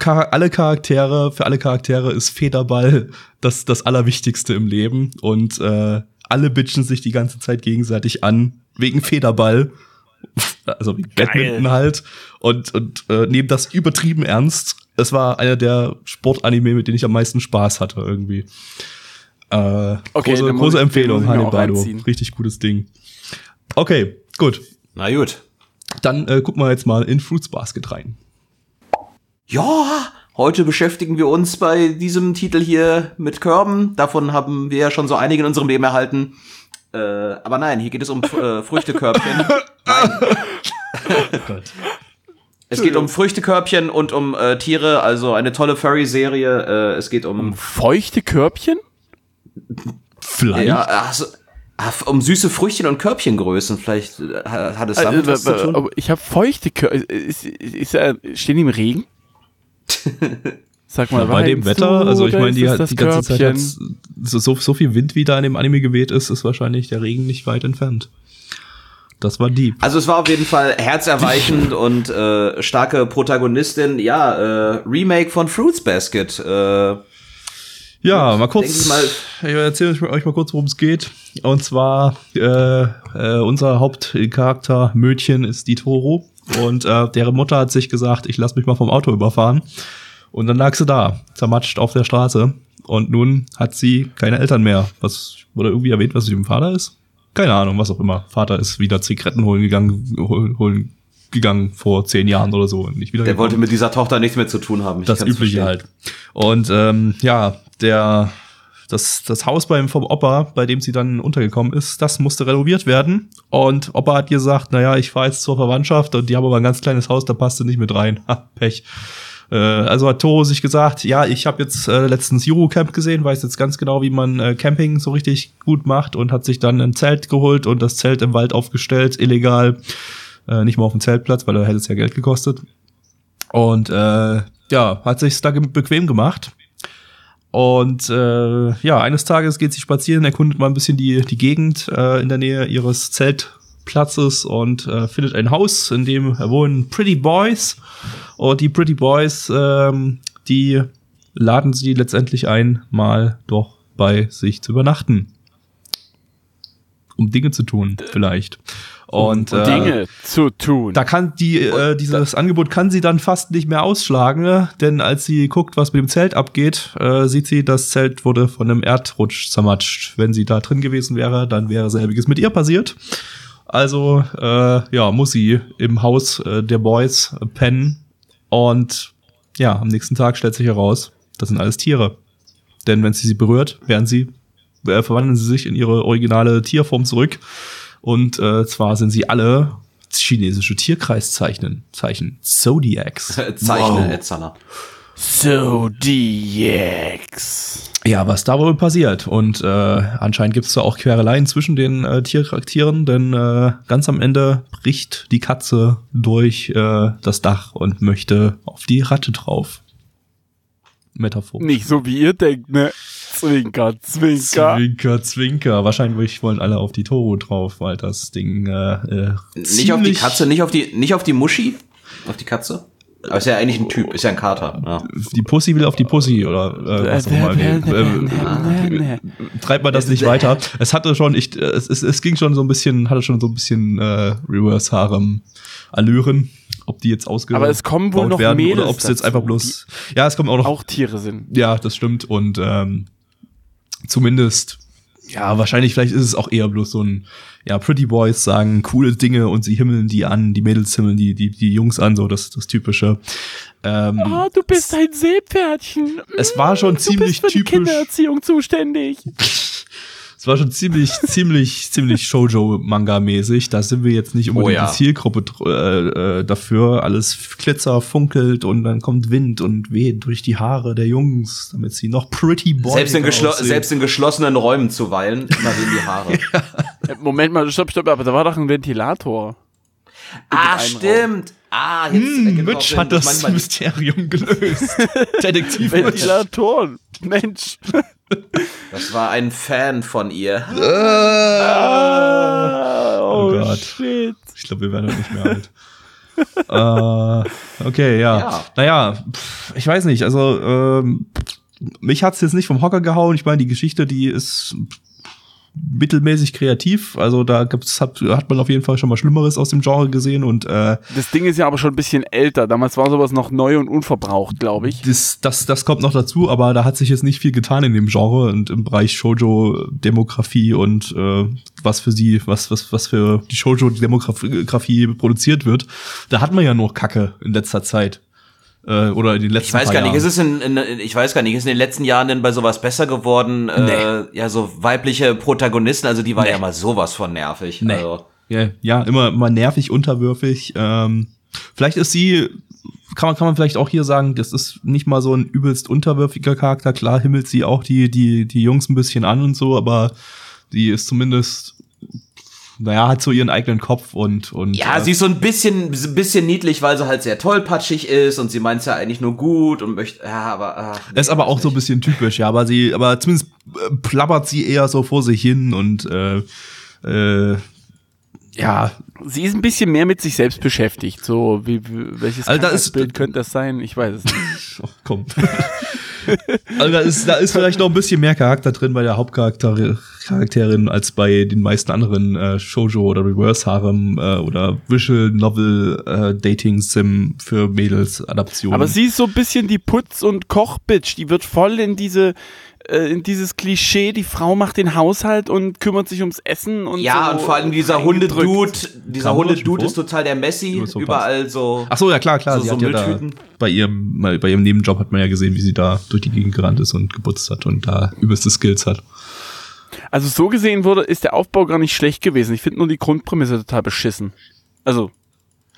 alle Charaktere, für alle Charaktere ist Federball das, das Allerwichtigste im Leben. Und äh, alle bitchen sich die ganze Zeit gegenseitig an, wegen Federball. Also wegen Badminton halt. Und, und äh, nehmen das übertrieben ernst. Es war einer der Sportanime, mit denen ich am meisten Spaß hatte, irgendwie. Äh, Okay, große, große Empfehlung, Hanebado. Richtig gutes Ding. Okay, gut. Na gut. Dann äh, gucken wir jetzt mal in Fruits Basket rein. Ja, heute beschäftigen wir uns bei diesem Titel hier mit Körben. Davon haben wir ja schon so einige in unserem Leben erhalten. Äh, aber nein, hier geht es um äh, Früchtekörbchen. Es geht um Früchtekörbchen und um äh, Tiere, also eine tolle Furry-Serie. Äh, es geht um, Feuchte Körbchen? Vielleicht. ja, ach so, ach, um süße Früchtchen und Körbchengrößen. Vielleicht äh, hat es damit was zu tun. Aber ich habe feuchte Körbchen. Ist, ist, ist, stehen die im Regen? Sag mal, bei dem Wetter, du, also ich meine, die, die ganze Zeit Körbchen? hat's so, so, so viel Wind, wie da in dem Anime geweht ist, ist wahrscheinlich der Regen nicht weit entfernt. Das war die. Also es war auf jeden Fall herzerweichend und äh, starke Protagonistin. Ja, äh, Remake von Fruits Basket. Äh, Ja, mal kurz. ich mal- ich erzähle euch mal- kurz, worum es geht. Und zwar, äh, äh, unser Hauptcharakter Mödchen ist die Toro. Und äh, deren Mutter hat sich gesagt, ich lass mich mal vom Auto überfahren. Und dann lag sie da, zermatscht auf der Straße. Und nun hat sie keine Eltern mehr. Was wurde irgendwie erwähnt, was mit dem Vater ist? Keine Ahnung, was auch immer. Vater ist wieder Zigaretten holen gegangen, holen, gegangen vor zehn Jahren oder so. Und nicht wieder der wollte mit dieser Tochter nichts mehr zu tun haben. Ich das Übliche verstehen. halt. Und ähm, ja, der das, das Haus beim, vom Opa, bei dem sie dann untergekommen ist, das musste renoviert werden. Und Opa hat gesagt, naja, ich fahre jetzt zur Verwandtschaft und die haben aber ein ganz kleines Haus, da passt du nicht mit rein. Ha, Pech. Äh, also hat Toro sich gesagt, ja, ich habe jetzt äh, letztens Eurocamp gesehen, weiß jetzt ganz genau, wie man äh, Camping so richtig gut macht und hat sich dann ein Zelt geholt und das Zelt im Wald aufgestellt, illegal. Äh, nicht mal auf dem Zeltplatz, weil da hätte es ja Geld gekostet. Und äh, ja, hat sich da bequem gemacht. Und äh, ja, eines Tages geht sie spazieren, erkundet mal ein bisschen die, die Gegend äh, in der Nähe ihres Zeltplatzes und äh, findet ein Haus, in dem wohnen Pretty Boys. Und die Pretty Boys, ähm, die laden sie letztendlich ein, mal doch bei sich zu übernachten. Um Dinge zu tun, vielleicht. Und, äh, Dinge zu tun. da kann die, äh, dieses Angebot kann sie dann fast nicht mehr ausschlagen, denn als sie guckt, was mit dem Zelt abgeht, äh, sieht sie, das Zelt wurde von einem Erdrutsch zermatscht. Wenn sie da drin gewesen wäre, dann wäre selbiges mit ihr passiert. Also, äh, ja, muss sie im Haus äh, der Boys pennen. Und ja, am nächsten Tag stellt sich heraus, das sind alles Tiere. Denn wenn sie sie berührt, werden sie, äh, verwandeln sie sich in ihre originale Tierform zurück. Und äh, zwar sind sie alle chinesische Tierkreiszeichen, Zeichen, Zodiacs. Zeichne, wow. Etzana. Zodiacs. Ja, was da wohl passiert. Und äh, anscheinend gibt es da auch Quereleien zwischen den äh, Tiercharakteren, denn äh, ganz am Ende bricht die Katze durch äh, das Dach und möchte auf die Ratte drauf. Metaphor. Nicht so wie ihr denkt, ne? Zwinker, Zwinker. Zwinker, Zwinker. Wahrscheinlich wollen alle auf die Toro drauf, weil das Ding äh, äh, Nicht auf die Katze, nicht auf die, nicht auf die Muschi? Auf die Katze? Aber ist ja eigentlich ein Typ, ist ja ein Kater. Ja. Die Pussy will auf die Pussy oder äh, was auch immer. Nee, äh, treibt man das nicht weiter. Es hatte schon, ich, äh, es, es, es ging schon so ein bisschen, hatte schon so ein bisschen äh, Reverse Harem Allüren, ob die jetzt ausgebaut Aber es kommen wohl noch werden Mädels oder ob es jetzt einfach bloß. Ja, es kommen auch noch. Auch Tiere sind. Ja, das stimmt und ähm, zumindest. Ja, wahrscheinlich, vielleicht ist es auch eher bloß so ein, ja, Pretty Boys sagen coole Dinge und sie himmeln die an, die Mädels himmeln die, die, die Jungs an, so das, das typische. Ähm, Oh, du bist ein Seepferdchen. Es war schon Du ziemlich bist für die typisch. Kindererziehung zuständig. Es war schon ziemlich, ziemlich, ziemlich Shoujo-Manga-mäßig. Da sind wir jetzt nicht unbedingt Oh ja. die Zielgruppe äh, äh, dafür. Alles glitzer, funkelt und dann kommt Wind und weht durch die Haare der Jungs, damit sie noch pretty boy Selbst in, selbst in geschlossenen Räumen zuweilen, immer wehen die Haare. Äh, Moment mal, stopp, stopp, aber da war doch ein Ventilator. ah, stimmt. Ah, jetzt Hm, Mitch hat das manchmal- Mysterium gelöst. Detektiv. Ventilatoren. Mensch. Das war ein Fan von ihr. Ah, Oh oh, Gott. shit. Ich glaube, wir werden heute nicht mehr alt. äh, okay, ja. Ja. Naja, pff, ich weiß nicht. Also, ähm, mich hat's jetzt nicht vom Hocker gehauen. Ich meine, die Geschichte, die ist mittelmäßig kreativ. Also da gibt's, hat, hat man auf jeden Fall schon mal Schlimmeres aus dem Genre gesehen und äh, Das Ding ist ja aber schon ein bisschen älter. Damals war sowas noch neu und unverbraucht, glaube ich. das, das, das kommt noch dazu, aber da hat sich jetzt nicht viel getan in dem Genre und im Bereich Shoujo-Demografie und äh, was für sie, was, was, was für die Shoujo-Demografie produziert wird. Da hat man ja nur Kacke in letzter Zeit. Äh, oder in den letzten Ich weiß gar nicht, Jahren. ist es in, in, ich weiß gar nicht, ist in den letzten Jahren denn bei sowas besser geworden? Äh, ja, so weibliche Protagonisten, also die war ja mal sowas von nervig. Nee. Also, Ja, ja, immer, immer nervig, unterwürfig. Ähm, vielleicht ist sie, kann man, kann man vielleicht auch hier sagen, das ist nicht mal so ein übelst unterwürfiger Charakter. Klar himmelt sie auch die, die, die Jungs ein bisschen an und so, aber die ist zumindest, naja, hat so ihren eigenen Kopf und, und ja, äh, sie ist so ein bisschen, ein bisschen niedlich, weil sie halt sehr tollpatschig ist und sie meint's ja eigentlich nur gut und möchte, ja, aber. Ach, nee, ist aber auch weiß so ein nicht. bisschen typisch, ja, aber sie, aber zumindest äh, plappert sie eher so vor sich hin und äh, äh, ja, Sie ist ein bisschen mehr mit sich selbst beschäftigt. So, wie, wie welches Also da ist- Bild könnte das sein? Ich weiß es nicht. Oh, komm. Also da ist, da ist vielleicht noch ein bisschen mehr Charakter drin bei der Hauptcharakterin als bei den meisten anderen äh, Shoujo oder Reverse Harem äh, oder Visual Novel äh, Dating Sim für Mädels Adaptionen. Aber sie ist so ein bisschen die Putz- und Kochbitch. Die wird voll in diese äh, in dieses Klischee, die Frau macht den Haushalt und kümmert sich ums Essen und Ja, so und vor allem dieser. Hundedude, dieser Hundedude ist total der Messi, so überall so. Ach so, ja klar, klar. So- sie so hat ja da Mülltüten. bei ihrem, bei ihrem Nebenjob hat man ja gesehen, wie sie da durch die Gegend gerannt ist und geputzt hat und da übelste Skills hat. Also so gesehen wurde, ist der Aufbau gar nicht schlecht gewesen. Ich finde nur die Grundprämisse total beschissen. Also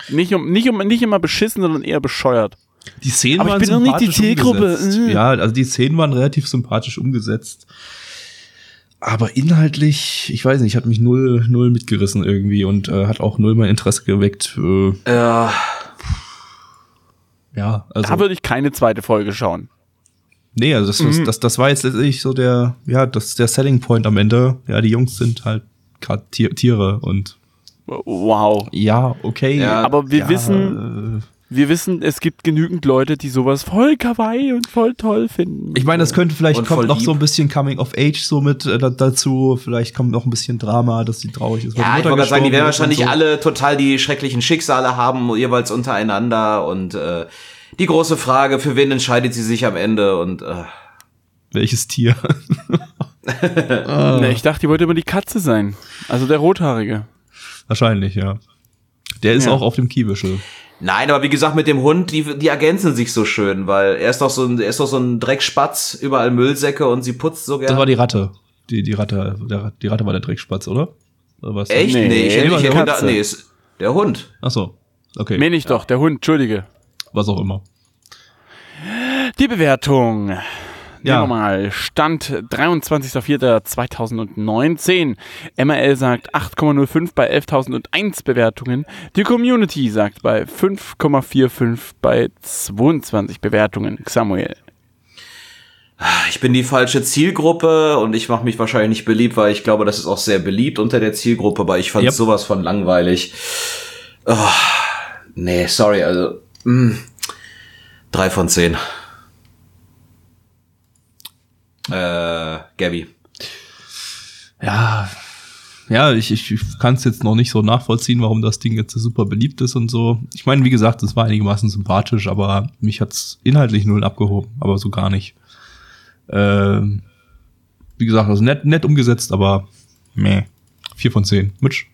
nicht um nicht um nicht immer beschissen, sondern eher bescheuert. Die Szenen Aber ich waren bin doch nicht die sympathisch Zielgruppe. umgesetzt. Mhm. Ja, also die Szenen waren relativ sympathisch umgesetzt. Aber inhaltlich, ich weiß nicht, hat mich null, null mitgerissen irgendwie und äh, hat auch null mein Interesse geweckt. Äh, Äh, ja, also. Da würde ich keine zweite Folge schauen. nee, also das, Mhm. das, das, das war jetzt letztlich so der, ja, das ist der Selling Point am Ende. Ja, die Jungs sind halt gerade Tier, Tiere und Wow. ja, okay. Ja, Aber wir ja, wissen, äh, wir wissen, es gibt genügend Leute, die sowas voll kawaii und voll toll finden. Ich meine, das könnte vielleicht Und kommt noch lieb. so ein bisschen Coming of Age so mit äh, da, dazu. Vielleicht kommt noch ein bisschen Drama, dass sie traurig ist. ja, ich wollte gerade sagen, die werden wahrscheinlich so. alle total die schrecklichen Schicksale haben, jeweils untereinander und äh, die große Frage, für wen entscheidet sie sich am Ende und äh, Welches Tier? Ne, ich dachte, die wollte immer die Katze sein. Also der Rothaarige. Wahrscheinlich, ja. Der ist Ja. auch auf dem Kiebüschel. Nein, aber wie gesagt, mit dem Hund, die, die ergänzen sich so schön, weil er ist doch so ein, er ist doch so ein Dreckspatz, überall Müllsäcke und sie putzt so Das gern. war die Ratte. Die, die Ratte, der, die Ratte war der Dreckspatz, oder? oder was? Echt? Nee, Nee, ich hätte, hätte gedacht, nee, ist der Hund. Ach so. Okay. Meine ich doch, der Hund, entschuldige. Was auch immer. Die Bewertung. Ja. Nehmen wir mal. Stand 23.04.2019. MRL sagt 8,05 bei 11.001 Bewertungen. Die Community sagt bei 5,45 bei 22 Bewertungen. Samuel. Ich bin die falsche Zielgruppe und ich mache mich wahrscheinlich nicht beliebt, weil ich glaube, das ist auch sehr beliebt unter der Zielgruppe, aber ich fand Yep. sowas von langweilig. Oh, nee, sorry, also mh, drei von zehn. Äh, Gabby. Ja. Ja, ich, ich, kann es jetzt noch nicht so nachvollziehen, warum das Ding jetzt so super beliebt ist und so. Ich meine, wie gesagt, es war einigermaßen sympathisch, aber mich hat's inhaltlich null abgehoben, aber so gar nicht. Ähm, wie gesagt, also nett, nett umgesetzt, aber meh. Vier von zehn. Mitch?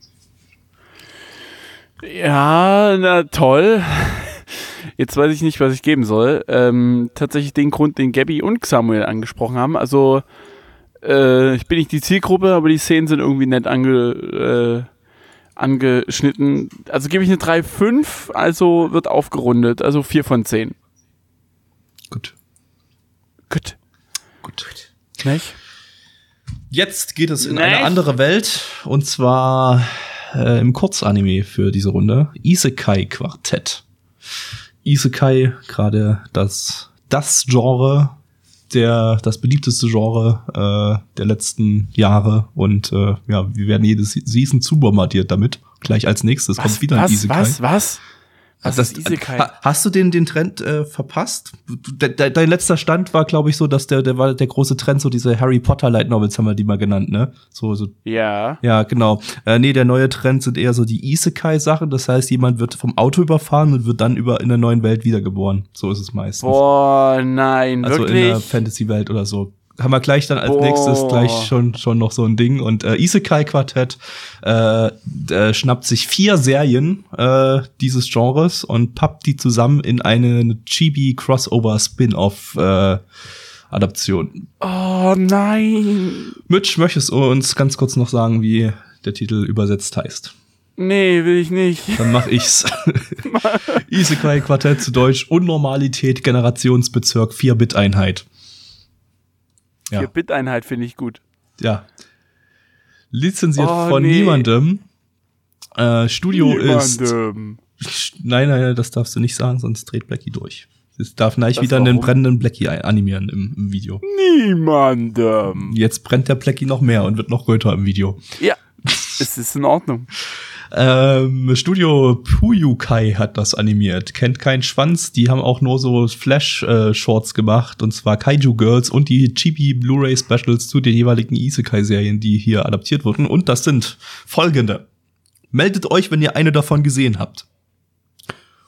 Ja, na toll. Jetzt weiß ich nicht, was ich geben soll. Ähm, tatsächlich den Grund, den Gabby und Samuel angesprochen haben. Also Äh, ich bin nicht die Zielgruppe, aber die Szenen sind irgendwie nett ange, äh, angeschnitten. Also gebe ich eine 3,5, also wird aufgerundet. Also 4 von 10. Gut. Gut. Gut. Nicht? Jetzt geht es in Nicht? eine andere Welt und zwar äh, im Kurzanime für diese Runde. Isekai Quartett. Isekai, gerade das, das Genre, der, das beliebteste Genre äh, der letzten Jahre und äh, ja, wir werden jedes Season zubombardiert damit. Gleich als nächstes kommt wieder ein was, Isekai. was, was? Was Das- ist Isekai? Ha, hast du den, den Trend äh, verpasst? De, de, dein letzter Stand war, glaube ich, so, dass der, der war der große Trend, so diese Harry Potter Light Novels haben wir die mal genannt, ne? So, so Ja. ja, genau. Äh, nee, der neue Trend sind eher so die Isekai-Sachen. Das heißt, jemand wird vom Auto überfahren und wird dann über in der neuen Welt wiedergeboren. So ist es meistens. Boah, nein, also in der wirklich? Fantasy-Welt oder so. Haben wir gleich dann als Boah. nächstes gleich schon, schon noch so ein Ding. Und äh, Isekai-Quartett äh, äh, schnappt sich vier Serien äh, dieses Genres und pappt die zusammen in eine Chibi-Crossover-Spin-Off äh, Adaption. Oh nein. Mitch, möchtest du uns ganz kurz noch sagen, wie der Titel übersetzt heißt? Nee, will ich nicht. Dann mach ich's. Isekai Quartett zu Deutsch Unnormalität Generationsbezirk 4-Bit-Einheit. Ja. 4-Bit-Einheit finde ich gut. ja. Lizenziert Oh, von nee. niemandem. Äh, Studio ist. Niemandem. Nein, nein, das darfst du nicht sagen, sonst dreht Blackie durch. Es darf nicht Das wieder einen brennenden Blackie animieren im, im Video. Niemandem. Jetzt brennt der Blackie noch mehr und wird noch röter im Video. Ja, es ist in Ordnung. Ähm, Studio Puyukai hat das animiert. Kennt keinen Schwanz. Die haben auch nur so Flash-Shorts gemacht. Und zwar Kaiju Girls und die Chibi Blu-ray Specials zu den jeweiligen Isekai-Serien, die hier adaptiert wurden. Und das sind folgende. Meldet euch, wenn ihr eine davon gesehen habt.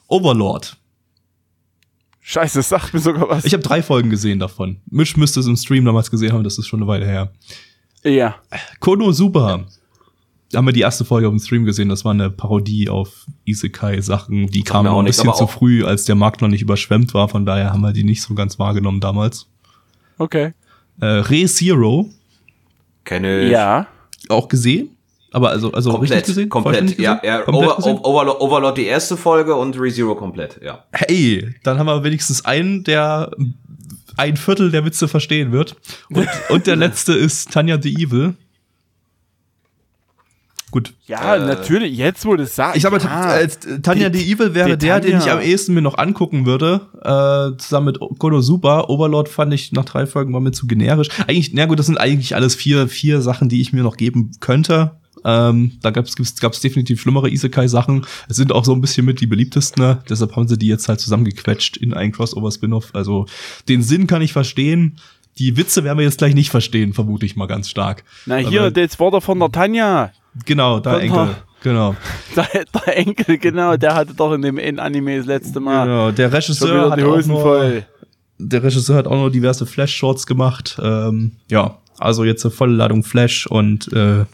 Overlord. Scheiße, sagt mir sogar was. Ich habe drei Folgen gesehen davon. Misch müsste es im Stream damals gesehen haben, das ist schon eine Weile her. ja. Konosuba. Haben wir die erste Folge auf dem Stream gesehen. Das war eine Parodie auf Isekai-Sachen. Die kamen auch ein bisschen aber zu früh, als der Markt noch nicht überschwemmt war. Von daher haben wir die nicht so ganz wahrgenommen damals. Okay. Äh, Re Zero Kenne ich. Ja. auch gesehen. Aber also, also Komplett, richtig gesehen? komplett, Vollständig ja, gesehen? ja Komplett Over, gesehen? Overlord, Overlord die erste Folge und ReZero komplett, ja. Hey, dann haben wir wenigstens einen, der ein Viertel der Witze verstehen wird. Und, und der letzte ist Tanya the Evil. Gut. Ja, Äh, natürlich. Jetzt, du es sagst. Ich sag mal, ja. als Tanya the Evil wäre die der, den ich Tanja. am ehesten mir noch angucken würde. Äh, zusammen mit Konosuba. Overlord fand ich nach drei Folgen war mir zu generisch. Eigentlich, na gut, das sind eigentlich alles vier, vier Sachen, die ich mir noch geben könnte. Ähm, da gibt's, gab's definitiv schlimmere Isekai-Sachen. Es sind auch so ein bisschen mit die beliebtesten. Ne? Deshalb haben sie die jetzt halt zusammengequetscht in einen Crossover-Spin-Off. Also den Sinn kann ich verstehen. Die Witze werden wir jetzt gleich nicht verstehen, vermute ich mal ganz stark. Na, hier, das Wort von der Tanja. Genau, da Enkel. Genau. Der, der Enkel, genau, der hatte doch in dem Anime das letzte Mal. genau. Der Regisseur hat die auch nur, voll. der Regisseur hat auch noch diverse Flash-Shorts gemacht. Ähm, ja, also jetzt eine volle Ladung Flash und äh,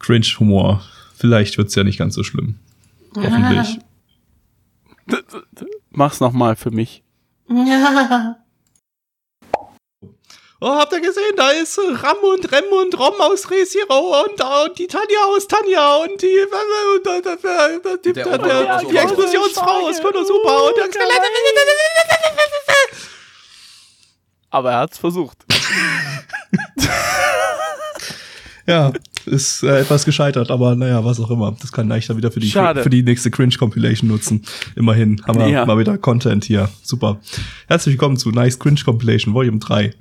Cringe-Humor. Vielleicht wird's ja nicht ganz so schlimm. Hoffentlich. Mach's nochmal für mich. Oh, habt ihr gesehen? Da ist äh, Ram und Rem und Rom aus Resiro und, äh, und die Tanja aus Tanja und die, äh, und, äh, äh, äh, die, Der der, die. Explosionsfrau aus Konosuba und der Aber er hat's versucht. Ja, ist äh, etwas gescheitert, aber naja, was auch immer. Das kann ich dann wieder für die, Schade. für die nächste Cringe-Compilation nutzen. Immerhin haben wir Ja. mal wieder Content hier. Super. Herzlich willkommen zu Nice Cringe Compilation, Volume 3.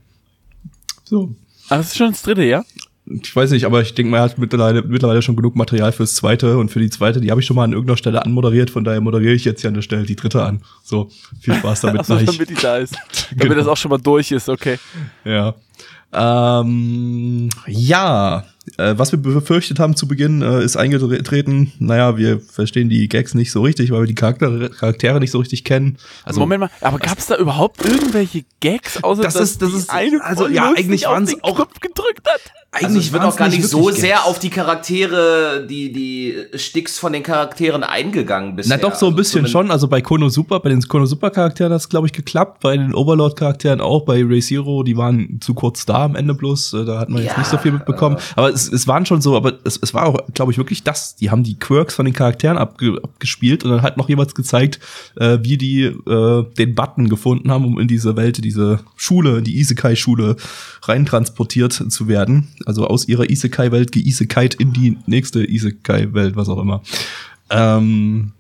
So. Ah, das ist schon das dritte, ja? Ich weiß nicht, aber ich denke er hat mittlerweile, mittlerweile schon genug Material fürs zweite und für die zweite, die habe ich schon mal an irgendeiner Stelle anmoderiert, von daher moderiere ich jetzt hier an der Stelle die dritte an. So, viel Spaß damit gleich. damit die da ist. Damit Genau. das auch schon mal durch ist, okay. Ja. Ähm, ja, äh, was wir befürchtet haben zu Beginn, äh, ist eingetreten. Naja, wir verstehen die Gags nicht so richtig, weil wir die Charaktere, Charaktere nicht so richtig kennen. Also, Moment mal, aber gab's da überhaupt irgendwelche Gags, außer Das dass ist- das die ist- eine also, ja, lustig eigentlich auf waren's den auch- Knopf gedrückt hat? Also es wird auch gar nicht so wirklich sehr Gags. auf die Charaktere, die, die Sticks von den Charakteren eingegangen bisher. Na doch, so ein Also bisschen zumindest- schon. Also bei Kono Super, bei den Kono Super Charakteren hat es, glaube ich, geklappt. Bei den Overlord Charakteren auch. Bei Ray Zero, die waren zu kurz da am Ende bloß. Äh, Da hat man jetzt Ja, nicht so viel mitbekommen. Aber es, es waren schon so, aber es, es war auch, glaube ich, wirklich das. Die haben die Quirks von den Charakteren abge, abgespielt und dann hat noch jemals gezeigt, äh, wie die äh, den Button gefunden haben, um in diese Welt, diese Schule, die Isekai-Schule reintransportiert zu werden. Also aus ihrer Isekai-Welt geisekait in die nächste Isekai-Welt, was auch immer. Ähm,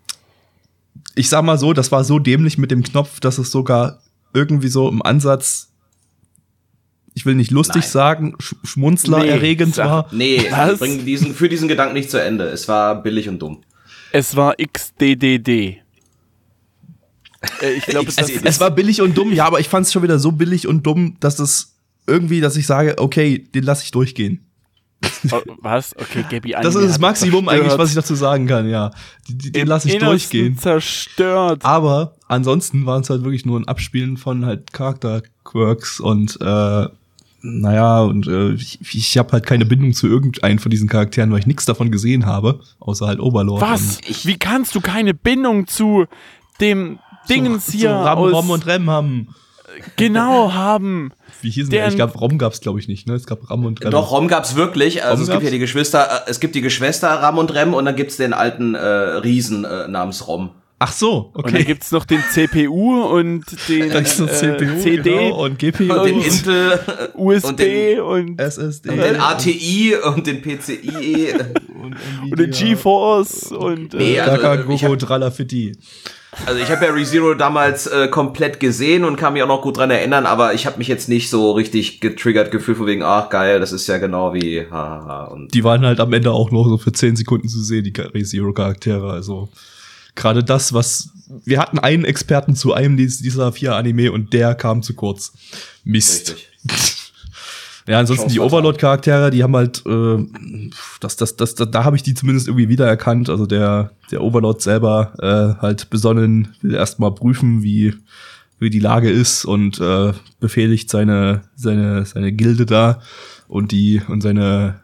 ich sag mal so, das war so dämlich mit dem Knopf, dass es sogar irgendwie so im Ansatz, ich will nicht lustig Nein. sagen, sch schmunzler Nee, erregend sag- war. Nee, Was? bring diesen, für diesen Gedanken nicht zu Ende. Es war billig und dumm. Es war XDDD. Äh, ich glaube, Es- es- Es war billig und dumm, ja, aber ich fand es schon wieder so billig und dumm, dass es irgendwie, dass ich sage, okay, den lasse ich durchgehen. Oh, was? Okay, Gabi Das ist das Maximum eigentlich, was ich dazu sagen kann, ja. Den lasse ich durchgehen. zerstört. Aber ansonsten waren es halt wirklich nur ein Abspielen von halt Charakter-Quirks und äh, naja, und äh, ich, ich habe halt keine Bindung zu irgendeinem von diesen Charakteren, weil ich nichts davon gesehen habe, außer halt Overlord. Was? Wie kannst du keine Bindung zu dem Dingens Und hier so Ram, aus Rom und Rem haben. genau haben? Wie hießen die? Ich glaube, Rom gab's glaube ich nicht, ne? Es gab Ram und Rem. Doch, Rom gab's wirklich. Also Rom es gibt ja die Geschwister, äh, es gibt die Geschwister Ram und Rem und dann gibt's den alten äh, Riesen äh, namens Rom. Ach so, Und dann okay. gibt's noch den CPU und den noch äh, CPU CD, genau, und GPU Und den und Intel USB und den, und, SSD und den ATI und den PCI. und den GeForce und äh, Nee, also, Gogo, hab- Tralafiti. Also ich habe ja ReZero damals äh, komplett gesehen und kann mich auch noch gut dran erinnern, aber ich habe mich jetzt nicht so richtig getriggert gefühlt von wegen, ach geil, das ist ja genau wie hahaha und Die waren halt am Ende auch nur so für 10 Sekunden zu sehen, die Zero-Charaktere. Also gerade das, was. Wir hatten einen Experten zu einem dies- dieser vier Anime und der kam zu kurz. Mist. Ja, ansonsten die. Overlord-Charaktere, die haben halt, äh, das, das, das, da, da habe ich die zumindest irgendwie wiedererkannt. Also der, der Overlord selber äh, halt besonnen, will erstmal prüfen, wie, wie die Lage ist und äh, befehligt seine, seine, seine Gilde da und die und seine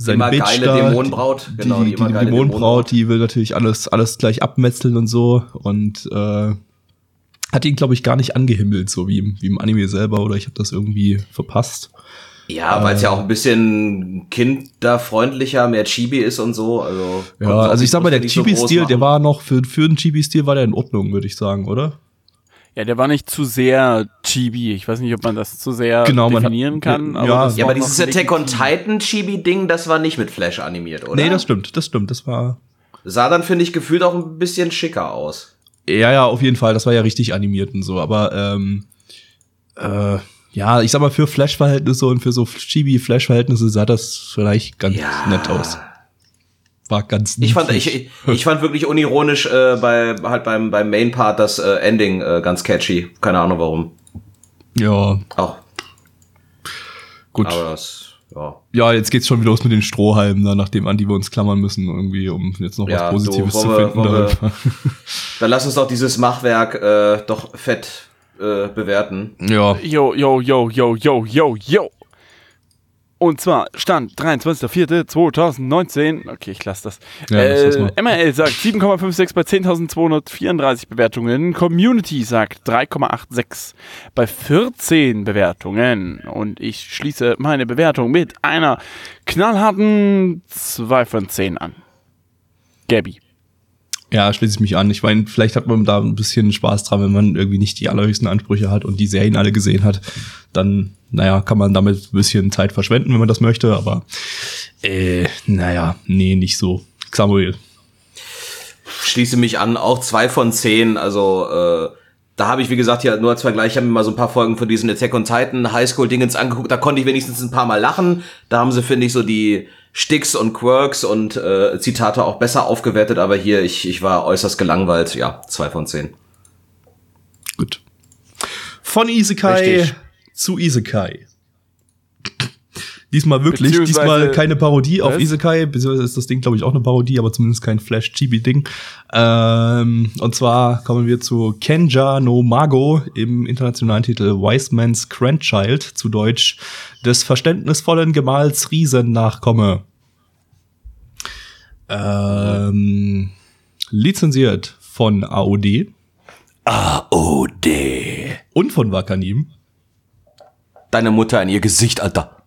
seine Immer Bitch geile da, Dämonenbraut, die, genau, die, die die, Dämonenbraut, Dämonenbraut. die will natürlich alles, alles gleich abmetzeln und so und äh, hat ihn, glaube ich, gar nicht angehimmelt, so wie im, wie im Anime selber, oder ich habe das irgendwie verpasst. Ja, weil es ja auch ein bisschen kinderfreundlicher, mehr Chibi ist und so. Also Ja, also ich sag mal, der nicht so Chibi-Stil, der war noch, für, für den Chibi-Stil war der in Ordnung, würde ich sagen, oder? Ja, der war nicht zu sehr Chibi. Ich weiß nicht, ob man das zu sehr Genau, man hat- definieren kann. ja, aber das Ja, aber dieses Attack on. Titan Chibi-Ding, das war nicht mit Flash animiert, oder? Nee, das stimmt, das stimmt, das war, Sah dann, finde ich, gefühlt auch ein bisschen schicker aus. ja, ja, auf jeden Fall, das war ja richtig animiert und so, aber, ähm, äh, ja, ich sag mal, für Flash-Verhältnisse und für so Chibi-Flash-Verhältnisse sah das vielleicht ganz Ja. nett aus. War ganz Ich fand, niedlich. ich, ich fand wirklich unironisch äh, bei halt beim beim Main Part das äh, Ending äh, ganz catchy. Keine Ahnung warum. Ja, Auch. gut. Aber das, ja. ja, jetzt geht's schon wieder los mit den Strohhalmen, da, nachdem an die wir uns klammern müssen, irgendwie, um jetzt noch Ja, was Positives wollen zu wir- finden. darüber. Dann lass uns doch dieses Machwerk äh, doch fett äh, bewerten. ja, Yo, yo, yo, yo, yo, yo, yo. Und zwar Stand 23.04.2019. Okay, ich lasse das. Ja, äh. MRL sagt 7,56 bei 10.234 Bewertungen. Community sagt 3,86 bei 14 Bewertungen. Und ich schließe meine Bewertung mit einer knallharten 2 von 10 an. Gabby. Ja, schließe ich mich an. Ich meine, vielleicht hat man da ein bisschen Spaß dran, wenn man irgendwie nicht die allerhöchsten Ansprüche hat und die Serien alle gesehen hat. Dann, naja, kann man damit ein bisschen Zeit verschwenden, wenn man das möchte, aber äh, naja, nee, nicht so. Samuel. Schließe mich an, auch zwei von zehn. Also äh, da habe ich, wie gesagt, ja nur als Vergleich, ich habe mir mal so ein paar Folgen von diesen Attack on Titan Highschool-Dingens angeguckt. Da konnte ich wenigstens ein paar Mal lachen. Da haben sie, finde ich, so die Sticks und Quirks und äh, Zitate auch besser aufgewertet. Aber hier, ich, ich war äußerst gelangweilt. Ja, zwei von zehn. Gut. Von Isekai Richtig. zu Isekai. Diesmal wirklich, diesmal keine Parodie auf Was? Isekai, beziehungsweise ist das Ding, glaube ich, auch eine Parodie, aber zumindest kein Flash-Chibi-Ding. Ähm, und zwar kommen wir zu Kenja no Mago im internationalen Titel Wise Man's Grandchild, zu Deutsch des verständnisvollen Gemahls Riesennachkomme. Ähm, lizenziert von AOD AOD. und von Wakanim. deine Mutter in ihr Gesicht, Alter.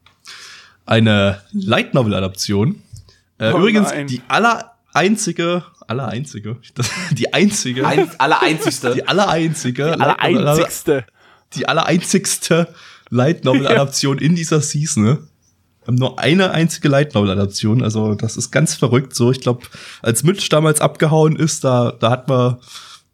Eine Light Novel Adaption. Äh, Oh übrigens nein. die aller einzige, aller einzige, die einzige, Ein, aller einzigste. die aller einzige, Aller einzigste. die aller einzigste Light Novel Adaption in dieser Season. Ne? Haben nur eine einzige Light Novel Adaption, also das ist ganz verrückt so. Ich glaube, als Mitch damals abgehauen ist, da, da hat man,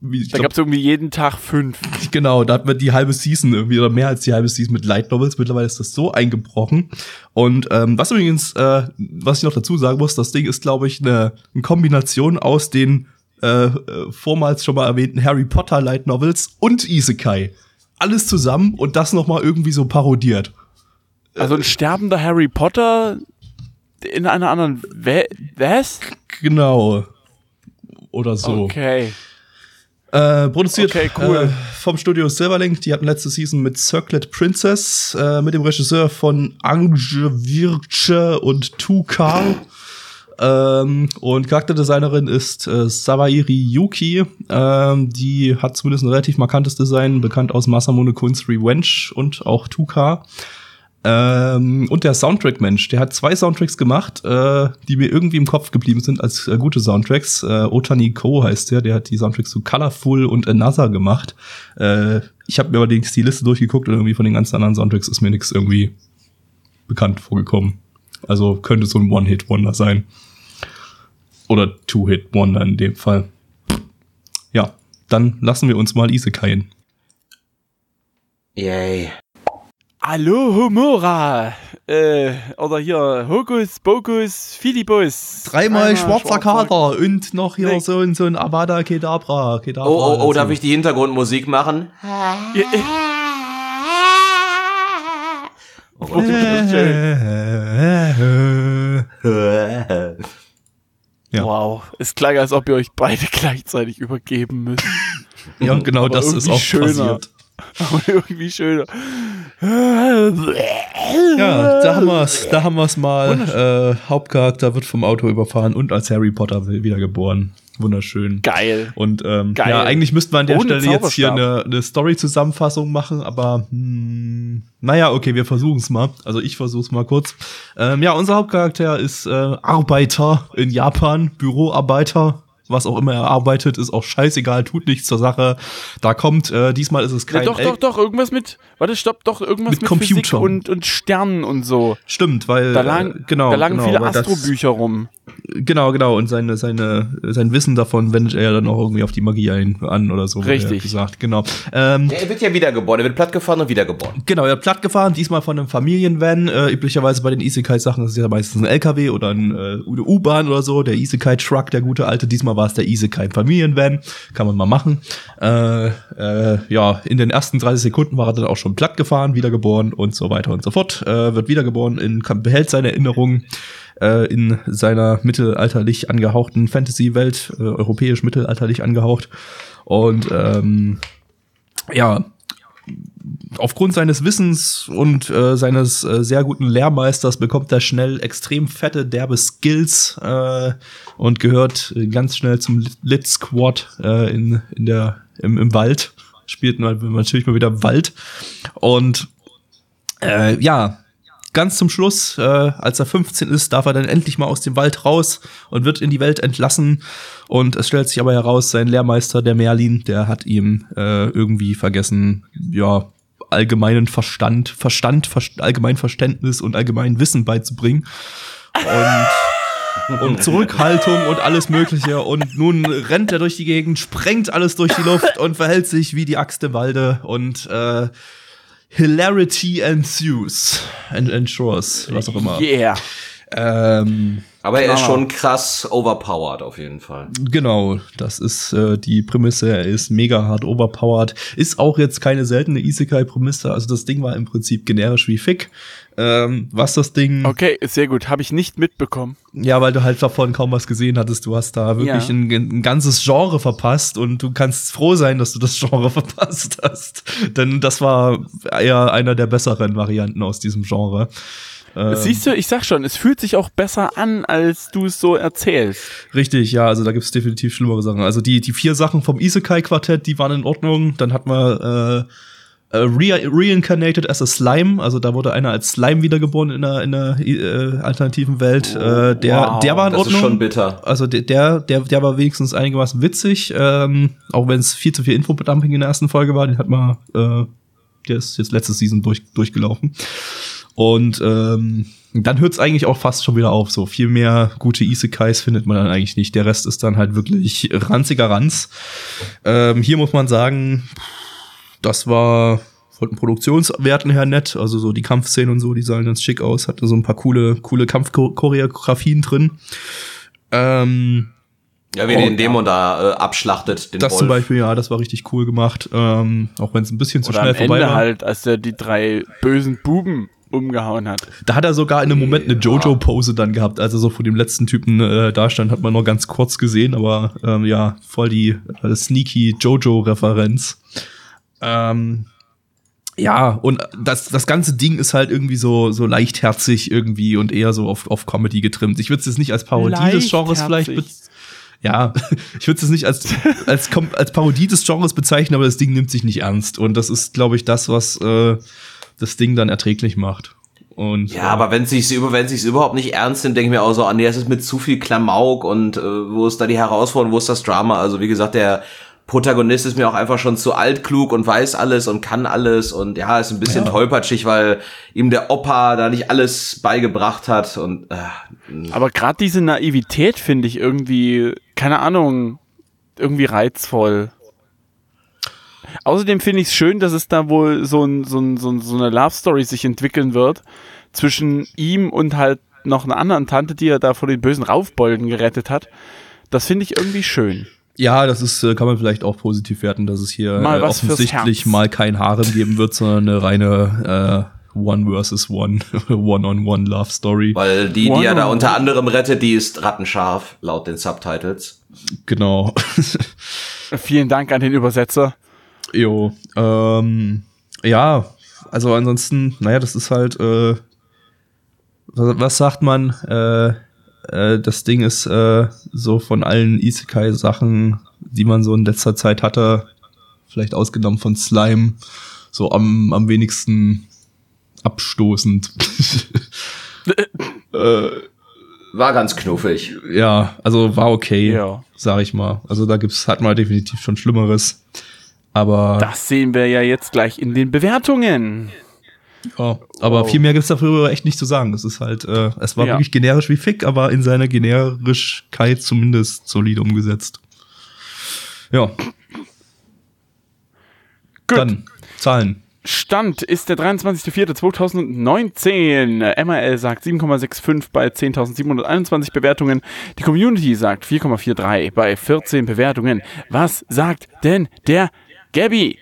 wie, ich Da glaub, gab's irgendwie jeden Tag fünf. Genau, da hat man die halbe Season irgendwie oder mehr als die halbe Season mit Light Novels. Mittlerweile ist das so eingebrochen. Und ähm, was übrigens, äh, was ich noch dazu sagen muss, das Ding ist, glaube ich, eine, eine Kombination aus den äh, äh, vormals schon mal erwähnten Harry Potter Light Novels und Isekai. Alles zusammen und das noch mal irgendwie so parodiert. Also ein sterbender Harry Potter in einer anderen Welt. Was? Genau. Oder so. Okay. Äh, produziert Okay, cool. äh, vom Studio Silverlink. Die hatten letzte Season mit Circlet Princess, äh, mit dem Regisseur von Ange Virche und Tukar. Ähm, und Charakterdesignerin ist äh, Sawairi Yuki. Ähm, die hat zumindest ein relativ markantes Design, bekannt aus Masamune Kun's Revenge und auch Tukar. Ähm, und der Soundtrack-Mensch, der hat zwei Soundtracks gemacht, äh, die mir irgendwie im Kopf geblieben sind als äh, gute Soundtracks. Äh, Otani Ko heißt der, der hat die Soundtracks zu Colorful und Another gemacht. Äh, ich habe mir allerdings die Liste durchgeguckt und irgendwie von den ganzen anderen Soundtracks ist mir nichts irgendwie bekannt vorgekommen. Also könnte so ein One-Hit-Wonder sein. Oder Two-Hit-Wonder in dem Fall. Ja, dann lassen wir uns mal Isekaien. Yay. Hallo Humora. Äh, oder hier Hokus Pokus Filibus. Dreimal Einmal schwarzer Kater und noch hier Nee. so ein, so ein Avada Kedavra. Kedavra Oh, oh, oh, darf ich die Hintergrundmusik machen? Ja, äh, Oh Gott. Ja. Wow. Es klang, als ob ihr euch beide gleichzeitig übergeben müsst. ja, genau, Aber das ist auch schöner. passiert. Aber irgendwie schöner. Ja, da haben wir's, da haben wir's mal. Äh, Hauptcharakter wird vom Auto überfahren und als Harry Potter wiedergeboren. Wunderschön. Geil. Und ähm, Geil. ja, eigentlich müssten wir an der Ohne Stelle jetzt hier eine, eine Story-Zusammenfassung machen, aber hm, naja, okay, wir versuchen es mal. Also ich versuch's mal kurz. Ähm, ja, unser Hauptcharakter ist äh, Arbeiter in Japan, Büroarbeiter. Was auch immer er arbeitet, ist auch scheißegal, tut nichts zur Sache. Da kommt, äh, diesmal ist es Ja, kein doch, El- doch, doch, irgendwas mit, warte, stopp, doch, irgendwas Mit mit, Computer. Physik und, und Sternen und so. Stimmt, weil Da äh, lagen, genau, da lagen genau, viele Astrobücher rum. Genau, genau. Und seine, seine, sein Wissen davon wendet er ja dann auch irgendwie auf die Magie ein, an oder so. Richtig. Ja gesagt, genau. Ähm, Er wird ja wiedergeboren, er wird plattgefahren und wiedergeboren. Genau, er hat platt gefahren, diesmal von einem Familienvan. Äh, üblicherweise bei den Isekai-Sachen ist es ja meistens ein LKW oder ein, äh, eine U-Bahn oder so. Der Isekai-Truck, der gute alte. Diesmal war es der Isekai-Familienvan. Kann man mal machen. Äh, äh, ja, in den ersten 30 Sekunden war er dann auch schon platt gefahren, wiedergeboren und so weiter und so fort. Äh, wird wiedergeboren, in, behält seine Erinnerungen äh, in seiner mittelalterlich angehauchten Fantasy-Welt, äh, europäisch mittelalterlich angehaucht. Und ähm, ja, aufgrund seines Wissens und äh, seines äh, sehr guten Lehrmeisters bekommt er schnell extrem fette, derbe Skills äh, und gehört ganz schnell zum Lit- Squad äh, in, in der, im, im Wald. Spielt natürlich mal wieder Wald. Und äh, ja, ganz zum Schluss, äh, als er 15 ist, darf er dann endlich mal aus dem Wald raus und wird in die Welt entlassen. Und es stellt sich aber heraus, sein Lehrmeister, der Merlin, der hat ihm äh, irgendwie vergessen, ja, allgemeinen Verstand, Verstand, Verst allgemein Verständnis und allgemein Wissen beizubringen. Und, und Zurückhaltung und alles Mögliche. Und nun rennt er durch die Gegend, sprengt alles durch die Luft und verhält sich wie die Axt im Walde. Und äh, Hilarity ensues. Ensures, was auch immer. Yeah. Ähm, Aber er ist Klar. schon krass overpowered auf jeden Fall. genau, das ist äh, die Prämisse. Er ist mega hart overpowered. Ist auch jetzt keine seltene Isekai-Prämisse. Also das Ding war im Prinzip generisch wie Fick. Ähm, was das Ding. Okay, sehr gut. Habe ich nicht mitbekommen. Ja, weil du halt davon kaum was gesehen hattest. Du hast da wirklich Ja. ein, ein ganzes Genre verpasst und du kannst froh sein, dass du das Genre verpasst hast. Denn das war eher einer der besseren Varianten aus diesem Genre. Ähm, Siehst du, ich sag schon, es fühlt sich auch besser an, als du es so erzählst. Richtig, ja, also da gibt's definitiv schlimmere Sachen. Also die, die vier Sachen vom Isekai-Quartett, die waren in Ordnung. Dann hat man äh, re reincarnated as a Slime, also da wurde einer als Slime wiedergeboren in der, in der äh, alternativen Welt. äh, der, wow, der war in Das ist Ordnung. schon bitter. Also der, der, der, der war wenigstens einigermaßen witzig, ähm, auch wenn es viel zu viel Infodumping in der ersten Folge war. Den hat man, äh, der ist jetzt letzte Season durch, durchgelaufen. Und ähm, dann hört es eigentlich auch fast schon wieder auf. So viel mehr gute Isekais findet man dann eigentlich nicht. Der Rest ist dann halt wirklich ranziger Ranz. Ähm, hier muss man sagen, das war von den Produktionswerten her nett. Also so die Kampfszenen und so, die sahen ganz schick aus. Hatte so ein paar coole, coole Kampfchoreografien drin. Ähm, Ja, wie Oh, den Dämon da äh, abschlachtet, den das Wolf. zum Beispiel, ja, das war richtig cool gemacht. Ähm, auch wenn es ein bisschen zu Oder schnell am vorbei Ende war. halt, als er die drei bösen Buben umgehauen hat. Da hat er sogar in einem Moment eine Jojo-Pose dann gehabt. Als er so vor dem letzten Typen äh, da stand, hat man noch ganz kurz gesehen, aber ähm, ja, voll die äh, sneaky Jojo-Referenz. Ähm, ja, und das, das ganze Ding ist halt irgendwie so, so leichtherzig irgendwie und eher so auf, auf Comedy getrimmt. Ich würde es jetzt nicht als Parodie des Genres vielleicht ja, ich würde es nicht als, als, als Parodie des Genres bezeichnen, aber das Ding nimmt sich nicht ernst. Und das ist, glaube ich, das, was äh, das Ding dann erträglich macht. Und, Ja, aber wenn sich's über, wenn sich's überhaupt nicht ernst nimmt, denke ich mir auch so, ah, nee, das ist mit zu viel Klamauk und äh, wo ist da die Herausforderung, wo ist das Drama? Also wie gesagt, der Protagonist ist mir auch einfach schon zu altklug und weiß alles und kann alles und ja, ist ein bisschen Ja. tollpatschig, weil ihm der Opa da nicht alles beigebracht hat und äh, Aber gerade diese Naivität finde ich irgendwie, keine Ahnung, irgendwie reizvoll. Außerdem finde ich es schön, dass es da wohl so, ein, so, ein, so, ein, so eine Love Story sich entwickeln wird zwischen ihm und halt noch einer anderen Tante, die er da vor den bösen Raufbolden gerettet hat. Das finde ich irgendwie schön. ja, das ist, äh, kann man vielleicht auch positiv werten, dass es hier Mal äh, offensichtlich mal kein Harem geben wird, sondern eine reine äh, One versus One, One-on-One Love Story. weil die, die er da unter anderem rettet, die ist rattenscharf, laut den Subtitles. Genau. Vielen Dank an den Übersetzer. Jo. Ähm, ja, also ansonsten, naja, das ist halt, äh, was, was sagt man? Äh, äh, das Ding ist äh, so von allen Isekai-Sachen, die man so in letzter Zeit hatte, vielleicht ausgenommen von Slime, so am, am wenigsten abstoßend. äh, War ganz knuffig. ja, also war okay, Ja. sag ich mal. Also da gibt's, hat man definitiv schon Schlimmeres. Aber Das sehen wir ja jetzt gleich in den Bewertungen. Ja, aber Wow. viel mehr gibt's dafür echt nicht zu sagen. Es ist halt, äh, es war Ja. wirklich generisch wie Fick, aber in seiner Generischkeit zumindest solide umgesetzt. Ja, Gut. dann Zahlen. Stand ist der 23.04.2019. Äh, MRL sagt 7,65 bei 10.721 Bewertungen. Die Community sagt 4,43 bei 14 Bewertungen. Was sagt denn der Gabby?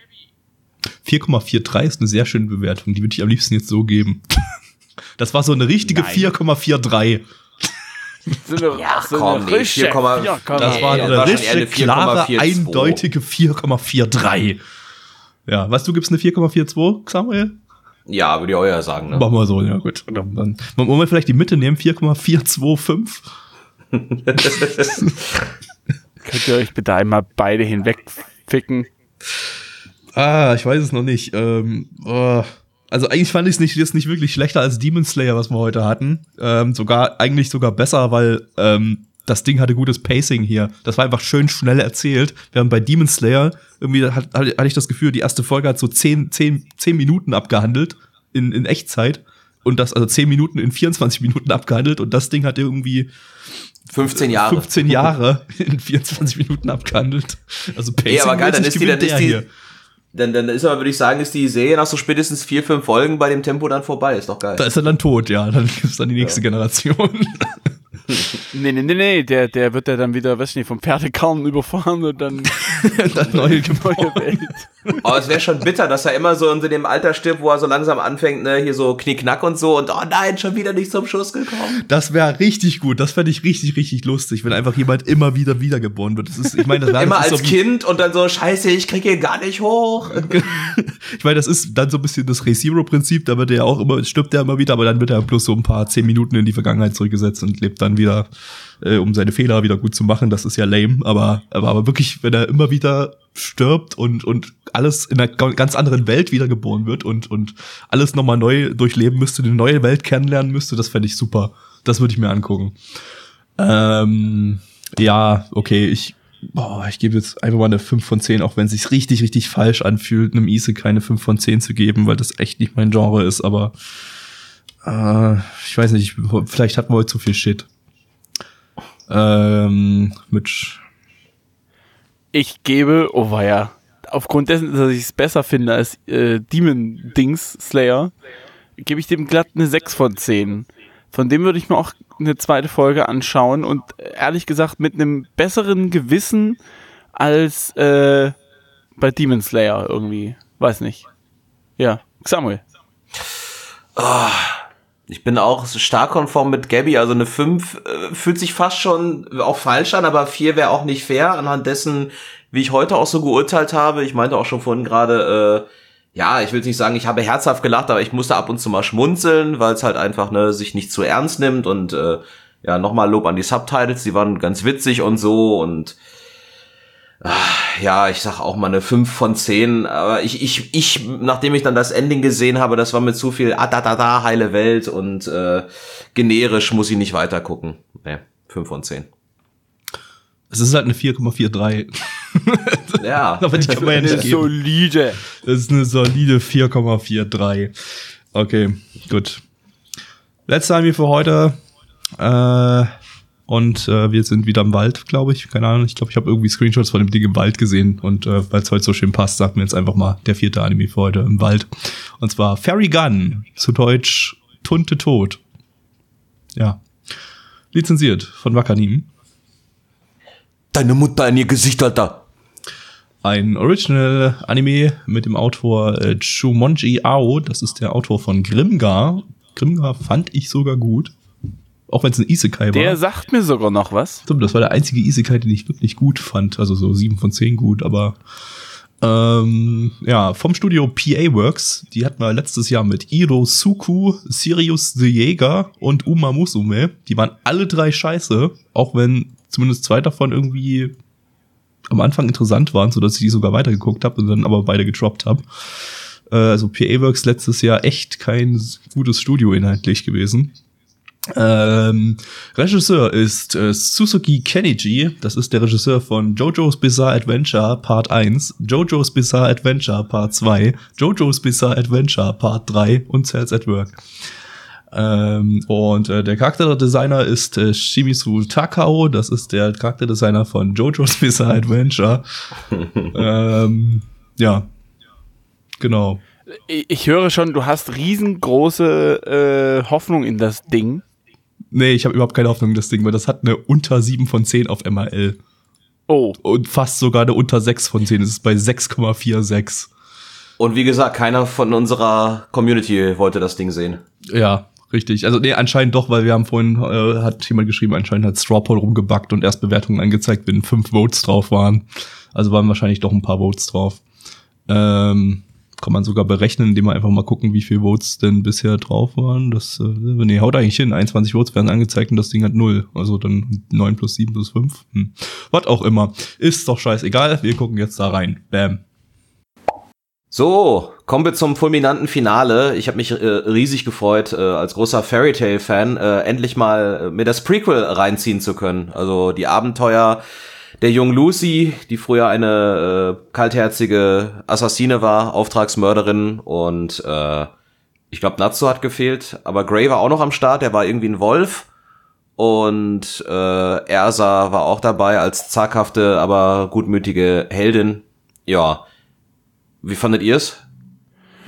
4,43 ist eine sehr schöne Bewertung. Die würde ich am liebsten jetzt so geben. Das war so eine richtige Nein. 4,43. So eine, Ja, so komm, eine nee, rische 4,4. 4,4. Das war eine richtige, klare, 4,42. eindeutige 4,43. Ja, was, du gibst eine 4,42, Samuel? Ja, würde ich auch ja sagen. Ne? Machen wir so, ja gut. Dann, dann wollen wir vielleicht die Mitte nehmen, 4,425. Könnt ihr euch bitte einmal beide hinwegficken? Ah, ich weiß es noch nicht. Ähm, oh. Also eigentlich fand ich es nicht, jetzt nicht wirklich schlechter als Demon Slayer, was wir heute hatten. Ähm, sogar, eigentlich sogar besser, weil ähm, das Ding hatte gutes Pacing hier. Das war einfach schön schnell erzählt. Während bei Demon Slayer irgendwie hat, hatte ich das Gefühl, die erste Folge hat so 10, 10, 10 Minuten abgehandelt in, in Echtzeit. Und das, also 10 Minuten in 24 Minuten abgehandelt. Und das Ding hat irgendwie 15 Jahre. 15 Jahre in 24 Minuten abgehandelt. Also Pacing Ey, aber geil, dann ist die, dann ist die, hier. dann, dann ist aber, würde ich sagen, ist die Serie nach so spätestens vier, fünf Folgen bei dem Tempo dann vorbei. Ist doch geil. Da ist er dann tot, ja. Dann gibt's dann die nächste Generation. Nee, nee, nee, nee, der, der wird ja dann wieder, weiß ich nicht, vom Pferdekarren überfahren und dann dann neue neue Gebäude. Welt. Aber es wäre schon bitter, dass er immer so in dem Alter stirbt, wo er so langsam anfängt, ne, hier so Knickknack und so und oh nein, schon wieder nicht zum Schuss gekommen. Das wäre richtig gut. Das fände ich richtig, richtig lustig, wenn einfach jemand immer wieder wiedergeboren wird. Das ist, ich meine, das, wär- Immer das ist als so Kind und dann so, scheiße, ich krieg ihn gar nicht hoch. Ich meine, das ist dann so ein bisschen das Re-Zero-Prinzip. Da wird er ja auch immer, stirbt er immer wieder, aber dann wird er bloß so ein paar zehn Minuten in die Vergangenheit zurückgesetzt und lebt dann wieder äh, um seine Fehler wieder gut zu machen. Das ist ja lame, aber, aber, aber wirklich, wenn er immer wieder stirbt und, und alles in einer ga- ganz anderen Welt wiedergeboren wird und, und alles nochmal neu durchleben müsste, eine neue Welt kennenlernen müsste, das fände ich super. Das würde ich mir angucken. Ähm, ja, okay, ich, boah, ich gebe jetzt einfach mal eine 5 von 10, auch wenn es sich richtig, richtig falsch anfühlt, einem Ise keine 5 von 10 zu geben, weil das echt nicht mein Genre ist, aber äh, ich weiß nicht, vielleicht hatten wir heute zu viel Shit. Ähm, mit Ich gebe, oh weia, aufgrund dessen, dass ich es besser finde als äh, Demon Dings Slayer, gebe ich dem glatt eine 6 von 10. Von dem würde ich mir auch eine zweite Folge anschauen und ehrlich gesagt mit einem besseren Gewissen als äh, bei Demon Slayer irgendwie. Weiß nicht. Ja, Samuel. Ich bin auch stark konform mit Gabby, also eine 5 äh, fühlt sich fast schon auch falsch an, aber 4 wäre auch nicht fair, anhand dessen, wie ich heute auch so geurteilt habe. Ich meinte auch schon vorhin gerade, äh, ja, ich will nicht sagen, ich habe herzhaft gelacht, aber ich musste ab und zu mal schmunzeln, weil es halt einfach ne, sich nicht zu ernst nimmt und äh, ja, nochmal Lob an die Subtitles, die waren ganz witzig und so und ja, ich sag auch mal eine 5 von 10, aber ich, ich, ich, nachdem ich dann das Ending gesehen habe, das war mit zu viel ah, da, da, da, heile Welt und äh, generisch muss ich nicht weiter gucken. Nee, 5 von 10. es ist halt eine 4,43. Ja. Aber die kann man ja nicht geben. Solide. Das ist eine solide 4,43. Okay, gut. Letzte Anime für heute. Äh, und äh, wir sind wieder im Wald, glaube ich. Keine Ahnung. Ich glaube, ich habe irgendwie Screenshots von dem Ding im Wald gesehen. Und äh, weil es heute so schön passt, sagt mir jetzt einfach mal der vierte Anime für heute im Wald. Und zwar Fairy Gun. Zu Deutsch Tunte Tod. Ja. Lizenziert von Wakanim. Deine Mutter in ihr Gesicht, Alter. ein Original Anime mit dem Autor äh, Chumonji Ao. Das ist der Autor von Grimgar. Grimgar fand ich sogar gut. Auch wenn es ein Isekai Der war. sagt mir sogar noch was. Stimmt, das war der einzige Isekai, den ich wirklich gut fand. Also so sieben von zehn gut, aber ähm, ja, vom Studio PA Works. Die hatten wir letztes Jahr mit Iro Suku, Sirius the Jäger und Uma Musume. Die waren alle drei scheiße, auch wenn zumindest zwei davon irgendwie am Anfang interessant waren, so dass ich die sogar weitergeguckt habe und dann aber beide gedroppt habe. Äh, also PA Works letztes Jahr echt kein gutes Studio inhaltlich gewesen. Ähm, Regisseur ist äh, Suzuki Keniji. Das ist der Regisseur von JoJo's Bizarre Adventure Part 1, JoJo's Bizarre Adventure Part 2, JoJo's Bizarre Adventure Part 3 und Cells at Work. Ähm, und äh, der Charakterdesigner ist äh, Shimizu Takao. Das ist der Charakterdesigner von JoJo's Bizarre Adventure. ähm, ja, genau. Ich ich höre schon, du hast riesengroße äh, Hoffnung in das Ding. Nee, ich habe überhaupt keine Hoffnung in das Ding, weil das hat eine unter 7 von 10 auf MRL. Oh, Und fast sogar eine unter 6 von 10. Es ist bei 6,46. Und wie gesagt, keiner von unserer Community wollte das Ding sehen. Ja, richtig. Also nee, anscheinend doch, weil wir haben vorhin, äh, hat jemand geschrieben, anscheinend hat Strawpoll rumgebackt und erst Bewertungen angezeigt, wenn fünf Votes drauf waren. Also waren wahrscheinlich doch ein paar Votes drauf. Ähm, kann man sogar berechnen, indem man einfach mal gucken, wie viele Votes denn bisher drauf waren. Das, äh, nee, haut eigentlich hin. 21 Votes werden angezeigt und das Ding hat null. Also dann 9 plus 7 plus 5. Hm. Was auch immer. Ist doch scheißegal. Wir gucken jetzt da rein. Bam. So, kommen wir zum fulminanten Finale. Ich habe mich äh, riesig gefreut, äh, als großer Fairy Tail Fan äh, endlich mal äh, mir das Prequel reinziehen zu können. Also die Abenteuer der jungen Lucy, die früher eine äh, kaltherzige Assassine war, Auftragsmörderin und äh, ich glaube Natsu hat gefehlt, aber Gray war auch noch am Start, der war irgendwie ein Wolf und äh, Ersa war auch dabei als zaghafte, aber gutmütige Heldin. Ja, wie fandet ihr's?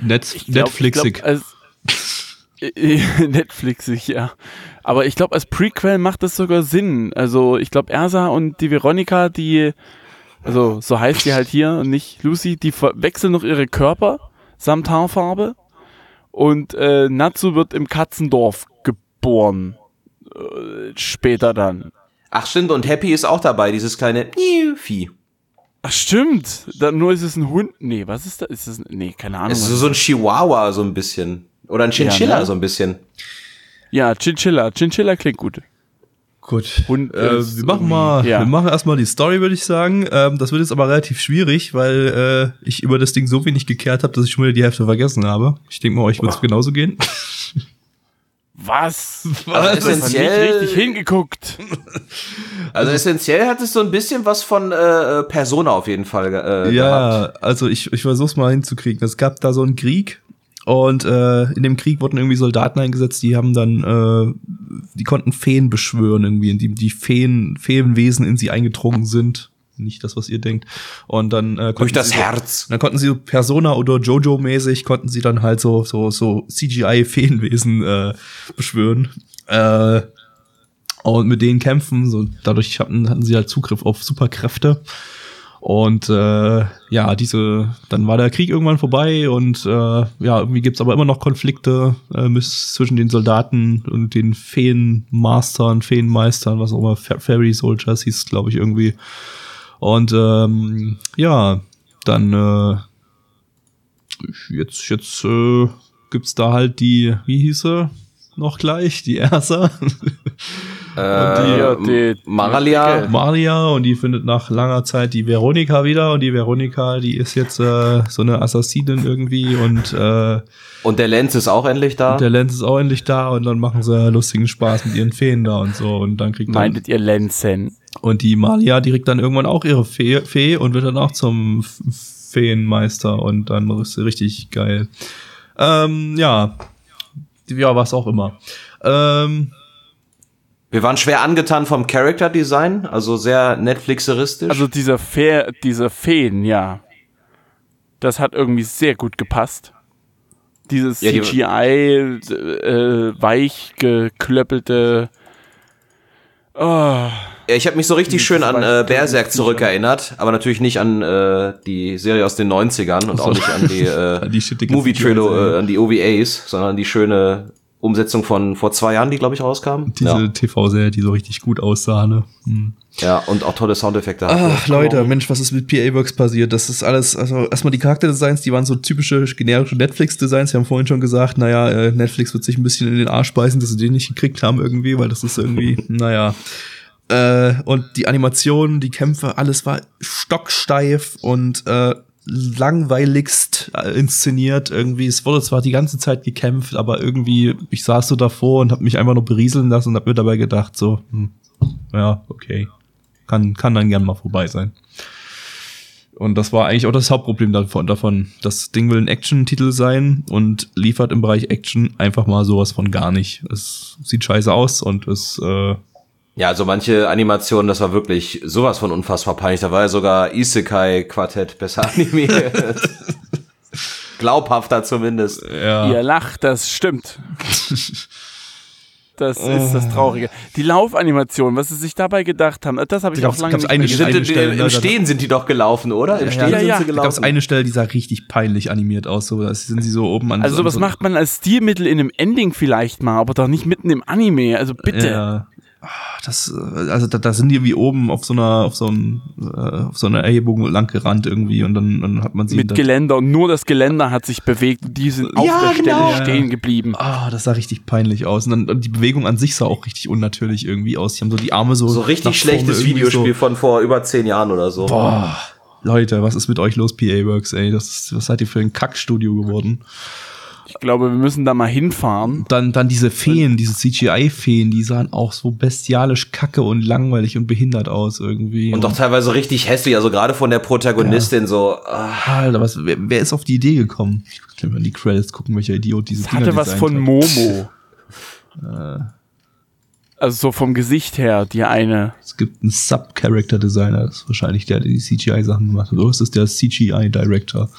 Netz, Netflixig. Ich glaub, als, Netflixig, ja. Aber ich glaube, als Prequel macht das sogar Sinn. Also ich glaube, Ersa und die Veronika, die, also so heißt die halt hier und nicht Lucy, die wechseln noch ihre Körper samt Haarfarbe. Und äh, Natsu wird im Katzendorf geboren. Äh, später dann. Ach stimmt, und Happy ist auch dabei, dieses kleine Vieh. Ach stimmt, dann nur ist es ein Hund. Nee, was ist das? Ist das nee, keine Ahnung. Es ist so ein Chihuahua so ein bisschen. Oder ein Chinchilla Ja, ne? so ein bisschen. Ja, Chinchilla. Chinchilla klingt gut. Gut. Hund äh, ist wir machen mal, ja. wir machen erstmal die Story, würde ich sagen. Ähm, das wird jetzt aber relativ schwierig, weil äh, ich über das Ding so wenig gekehrt habe, dass ich schon wieder die Hälfte vergessen habe. Ich denke mal, euch wird es genauso gehen. Was? Also Hast du nicht essentiell, richtig hingeguckt? also essentiell hat es so ein bisschen was von äh, Persona auf jeden Fall äh, ja, gehabt. also ich, ich versuch's mal hinzukriegen. Es gab da so einen Krieg und äh, in dem Krieg wurden irgendwie Soldaten eingesetzt, die haben dann, äh, die konnten Feen beschwören irgendwie, indem die Feen, Feenwesen in sie eingedrungen sind. Nicht das, was ihr denkt. Und dann äh, Durch das sie- Herz. Dann konnten sie so Persona oder Jojo-mäßig konnten sie dann halt so so so CGI-Feenwesen äh, beschwören äh, und mit denen kämpfen. So dadurch hatten, hatten sie halt Zugriff auf Superkräfte. Und äh, ja, diese, dann war der Krieg irgendwann vorbei und äh, ja, irgendwie gibt's aber immer noch Konflikte äh, zwischen den Soldaten und den Feenmastern, Feenmeistern, was auch immer, Fa- Fairy Soldiers hieß es, glaube ich, irgendwie. Und ähm, ja, dann äh, jetzt, jetzt äh, gibt's da halt die, wie hieß sie noch gleich? Die Ersa. Äh, Ja, die- Maralia. Maria und die findet nach langer Zeit die Veronika wieder und die Veronika, die ist jetzt äh, so eine Assassinin irgendwie und äh, Und der Lenz ist auch endlich da. der Lenz ist auch endlich da und dann machen sie lustigen Spaß mit ihren Feen da und so und dann kriegt dann, Meintet ihr Lenzen? und die Malia, die kriegt dann irgendwann auch ihre Fee, Fee und wird dann auch zum Feenmeister und dann ist sie richtig geil. Ähm, ja, ja, was auch immer. Ähm, Wir waren schwer angetan vom Character Design, also sehr Netflixeristisch. Also dieser Fe diese Feen, ja. Das hat irgendwie sehr gut gepasst. Dieses Ja, die- CGI, äh, weich geklöppelte. Oh, Ja, ich habe mich so richtig schön an äh, Berserk zurückerinnert, aber natürlich nicht an äh, die Serie aus den 90ern und auch nicht an die, äh, Die shittige Movie Trailer, CGI-Serie. äh, an die OVAs, sondern an die schöne Umsetzung von vor zwei Jahren, die glaube ich rauskam. diese ja. TV-Serie, die so richtig gut aussah, ne? Hm. ja, und auch tolle Soundeffekte. hat. Ach, Leute, Mensch, was ist mit PA Works passiert? Das ist alles, also erstmal die Charakterdesigns, die waren so typische generische Netflix-Designs. Wir haben vorhin schon gesagt, naja, äh, Netflix wird sich ein bisschen in den Arsch beißen, dass sie den nicht gekriegt haben irgendwie, weil das ist irgendwie, naja. Äh, und die Animationen, die Kämpfe, alles war stocksteif und äh, langweiligst äh, inszeniert irgendwie. Es wurde zwar die ganze Zeit gekämpft, aber irgendwie, ich saß so davor und habe mich einfach nur berieseln lassen und habe mir dabei gedacht, so, hm, ja, okay. Kann, kann dann gern mal vorbei sein. Und das war eigentlich auch das Hauptproblem davon. davon. Das Ding will ein Action-Titel sein und liefert im Bereich Action einfach mal sowas von gar nicht. Es sieht scheiße aus und es, äh, Ja, also manche Animationen, das war wirklich sowas von unfassbar peinlich. Da war ja sogar Isekai Quartett besser animiert. Glaubhafter zumindest. ja. Ihr lacht, das stimmt. Das ist das Traurige. Die Laufanimation, was sie sich dabei gedacht haben, das habe ich auch lange nicht eine gesehen. Eine Stelle, Im Stehen sind die doch gelaufen, oder? Im Stehen ja, sind ja. sie Da Da gab es gelaufen. eine Stelle, die sah richtig peinlich animiert aus. So, da sind sie so oben an Also so, sowas so, macht man als Stilmittel in einem Ending vielleicht mal, aber doch nicht mitten im Anime. Also bitte. Ja. Ah, Das, äh, also da, da sind die irgendwie oben auf so einer, auf so einem, äh, auf so einer Erhebung lang gerannt irgendwie und dann, dann hat man sie. Mit Geländer und nur das Geländer hat sich bewegt und die sind auf Ja, der Stelle genau. stehen geblieben. Ah, das sah richtig peinlich aus. Und dann und die Bewegung an sich sah auch richtig unnatürlich irgendwie aus. Die haben so die Arme so. So richtig schlechtes Videospiel So. von vor über zehn Jahren oder so. Boah, Leute, was ist mit euch los, PA Works, ey? Das ist, was seid ihr für ein Kackstudio geworden? Ich glaube, wir müssen da mal hinfahren. Dann, dann diese Feen, diese CGI-Feen, die sahen auch so bestialisch kacke und langweilig und behindert aus irgendwie. Und doch teilweise richtig hässlich, also gerade von der Protagonistin so. ah, Alter, was, wer, wer ist auf die Idee gekommen? Ich will mal in die Credits gucken, welcher Idiot dieses Es hatte was von Momo. Also so vom Gesicht her, die eine. Es gibt einen Sub-Character-Designer, das ist wahrscheinlich der, der die CGI-Sachen gemacht hat. Oder ist es der CGI-Director?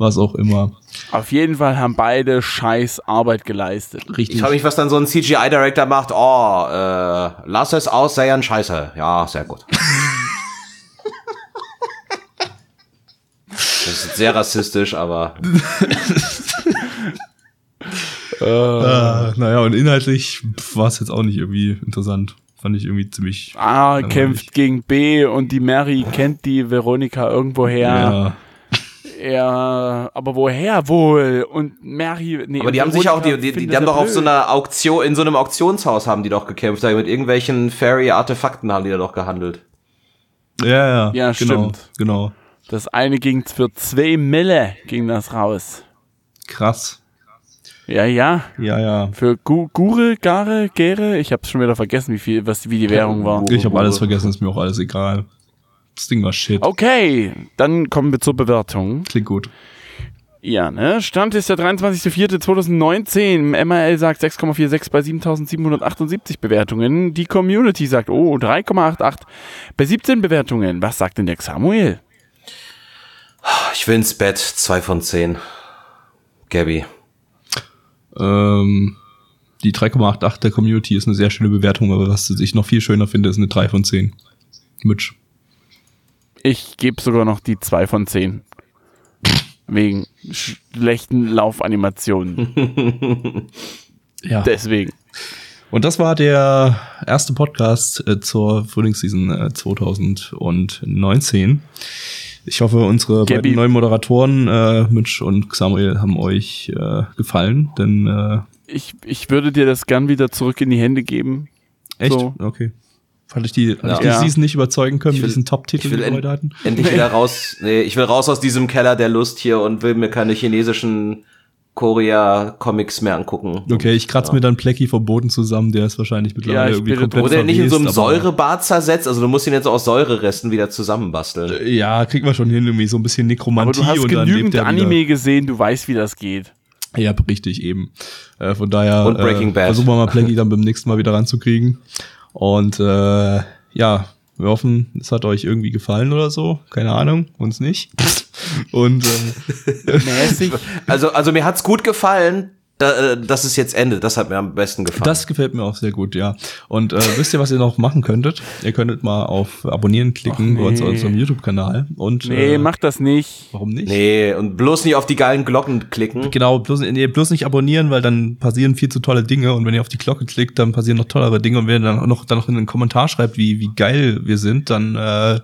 Was auch immer. Auf jeden Fall haben beide scheiß Arbeit geleistet. Richtig. Ich frage mich, was dann so ein CGI-Director macht. Oh, äh, lass es aussehen, scheiße. Ja, sehr gut. Das ist sehr rassistisch, aber äh, naja, und inhaltlich war es jetzt auch nicht irgendwie interessant. Fand ich irgendwie ziemlich. A Langweilig. kämpft gegen B und die Mary kennt die Veronika irgendwoher. Ja. Ja, aber woher wohl? Und Mary, nee, Aber die haben sich auch, die, die, die, haben doch auf blöd. so einer Auktion, in so einem Auktionshaus haben die doch gekämpft, da mit irgendwelchen Fairy-Artefakten haben die da doch gehandelt. Ja, ja. Ja, genau, stimmt. Genau. Das eine ging für zwei Mille, ging das raus. Krass. Ja, ja. Ja, ja. Für Gu Gure, Gare, Gere, ich hab's schon wieder vergessen, wie viel, was, wie die Währung war. Ich habe alles vergessen, ist mir auch alles egal. Das Ding war shit. Okay, dann kommen wir zur Bewertung. Klingt gut. Ja, ne? Stand ist der 23.04.2019. MRL sagt 6,46 bei 7778 Bewertungen. Die Community sagt, oh, 3,88 bei 17 Bewertungen. Was sagt denn der Samuel? Ich will ins Bett, zwei von zehn. Gabby. Ähm, die 3,88 der Community ist eine sehr schöne Bewertung, aber was ich noch viel schöner finde, ist eine 3 von 10. Mitch. Ich gebe sogar noch die 2 von 10. Wegen schlechten Laufanimationen. Ja. Deswegen. Und das war der erste Podcast äh, zur Frühlingsseason äh, 2019. Ich hoffe, unsere Gabby. beiden neuen Moderatoren, äh, Mitch und Samuel, haben euch äh, gefallen. Denn äh, Ich, ich würde dir das gern wieder zurück in die Hände geben. echt? So. Okay. Fand ich die, ja. ich die Ja. Season nicht überzeugen können Ich mit will- diesen Top-Titel, will die wir heute hatten? Endlich wieder raus. Nee, ich will raus aus diesem Keller der Lust hier und will mir keine chinesischen Korea-Comics mehr angucken. Okay, ich kratze mir dann Plecky vom Boden zusammen, der ist wahrscheinlich mittlerweile ich irgendwie komplett Wurde er nicht in so einem aber- Säurebad zersetzt? Also du musst ihn jetzt aus Säureresten wieder zusammenbasteln. Ja, kriegt man schon hin, irgendwie so ein bisschen Aber Nekromantie du hast und dann lebt genügend er Anime wieder. gesehen, du weißt, wie das geht. Ja, richtig, eben. Äh, von daher Und Breaking äh, Bad. versuchen wir mal Plecky dann beim nächsten Mal wieder ranzukriegen. Und äh, ja, wir hoffen, es hat euch irgendwie gefallen oder so. Keine Ahnung, uns nicht. Und äh, Mäßig. Also, also mir hat's gut gefallen, da, äh, dass es jetzt endet. Das hat mir am besten gefallen. das gefällt mir auch sehr gut, ja. Und äh, wisst ihr, was ihr noch machen könntet? Ihr könntet mal auf Abonnieren klicken bei uns nee. auf unserem YouTube-Kanal. Und Nee, äh, mach das nicht. warum nicht? nee, und bloß nicht auf die geilen Glocken klicken. Genau, bloß, nee, bloß nicht abonnieren, weil dann passieren viel zu tolle Dinge und wenn ihr auf die Glocke klickt, dann passieren noch tollere Dinge und wenn ihr dann auch noch, dann noch in den Kommentar schreibt, wie, wie geil wir sind, dann, äh,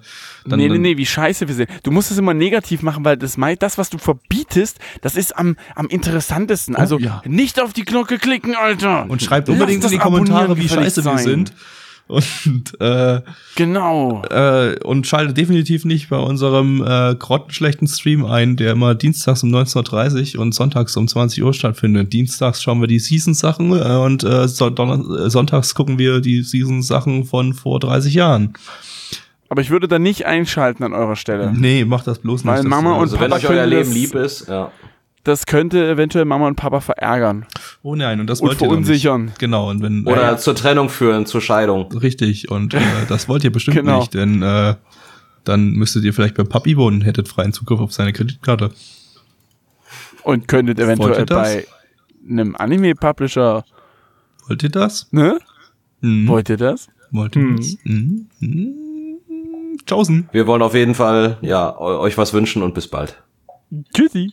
dann, nee, nee, nee, wie scheiße wir sind. Du musst es immer negativ machen, weil das, das was du verbietest, das ist am, am interessantesten. Also ja. Nicht auf die Glocke klicken, Alter. und schreibt Lass unbedingt in die Kommentare, wie scheiße wir sein. sind. Und, äh, Genau. äh, und schaltet definitiv nicht bei unserem äh, grottenschlechten Stream ein, der immer dienstags um 19.30 Uhr und sonntags um 20 Uhr stattfindet. Dienstags schauen wir die Season-Sachen äh, und äh, äh, sonntags gucken wir die Season-Sachen von vor 30 Jahren. Aber ich würde da nicht einschalten an eurer Stelle. Nee, mach das bloß nicht. Weil Mama und Also wenn Papa euch euer Leben lieb ist, ja. Das könnte eventuell Mama und Papa verärgern. Oh nein, und das Und wollt ihr doch verunsichern. nicht. Genau, und wenn Oder äh, zur Trennung führen, zur Scheidung. richtig, und äh, das wollt ihr bestimmt Genau. nicht, denn äh, dann müsstet ihr vielleicht bei Papi wohnen, hättet freien Zugriff auf seine Kreditkarte. Und könntet eventuell ihr bei einem Anime-Publisher, Wollt ihr das? ne? Mhm. Wollt ihr das? Wollt ihr Mhm. das? Mhm. Mhm. Tschaußen. Wir wollen auf jeden Fall, ja, eu- euch was wünschen und bis bald. Tschüssi.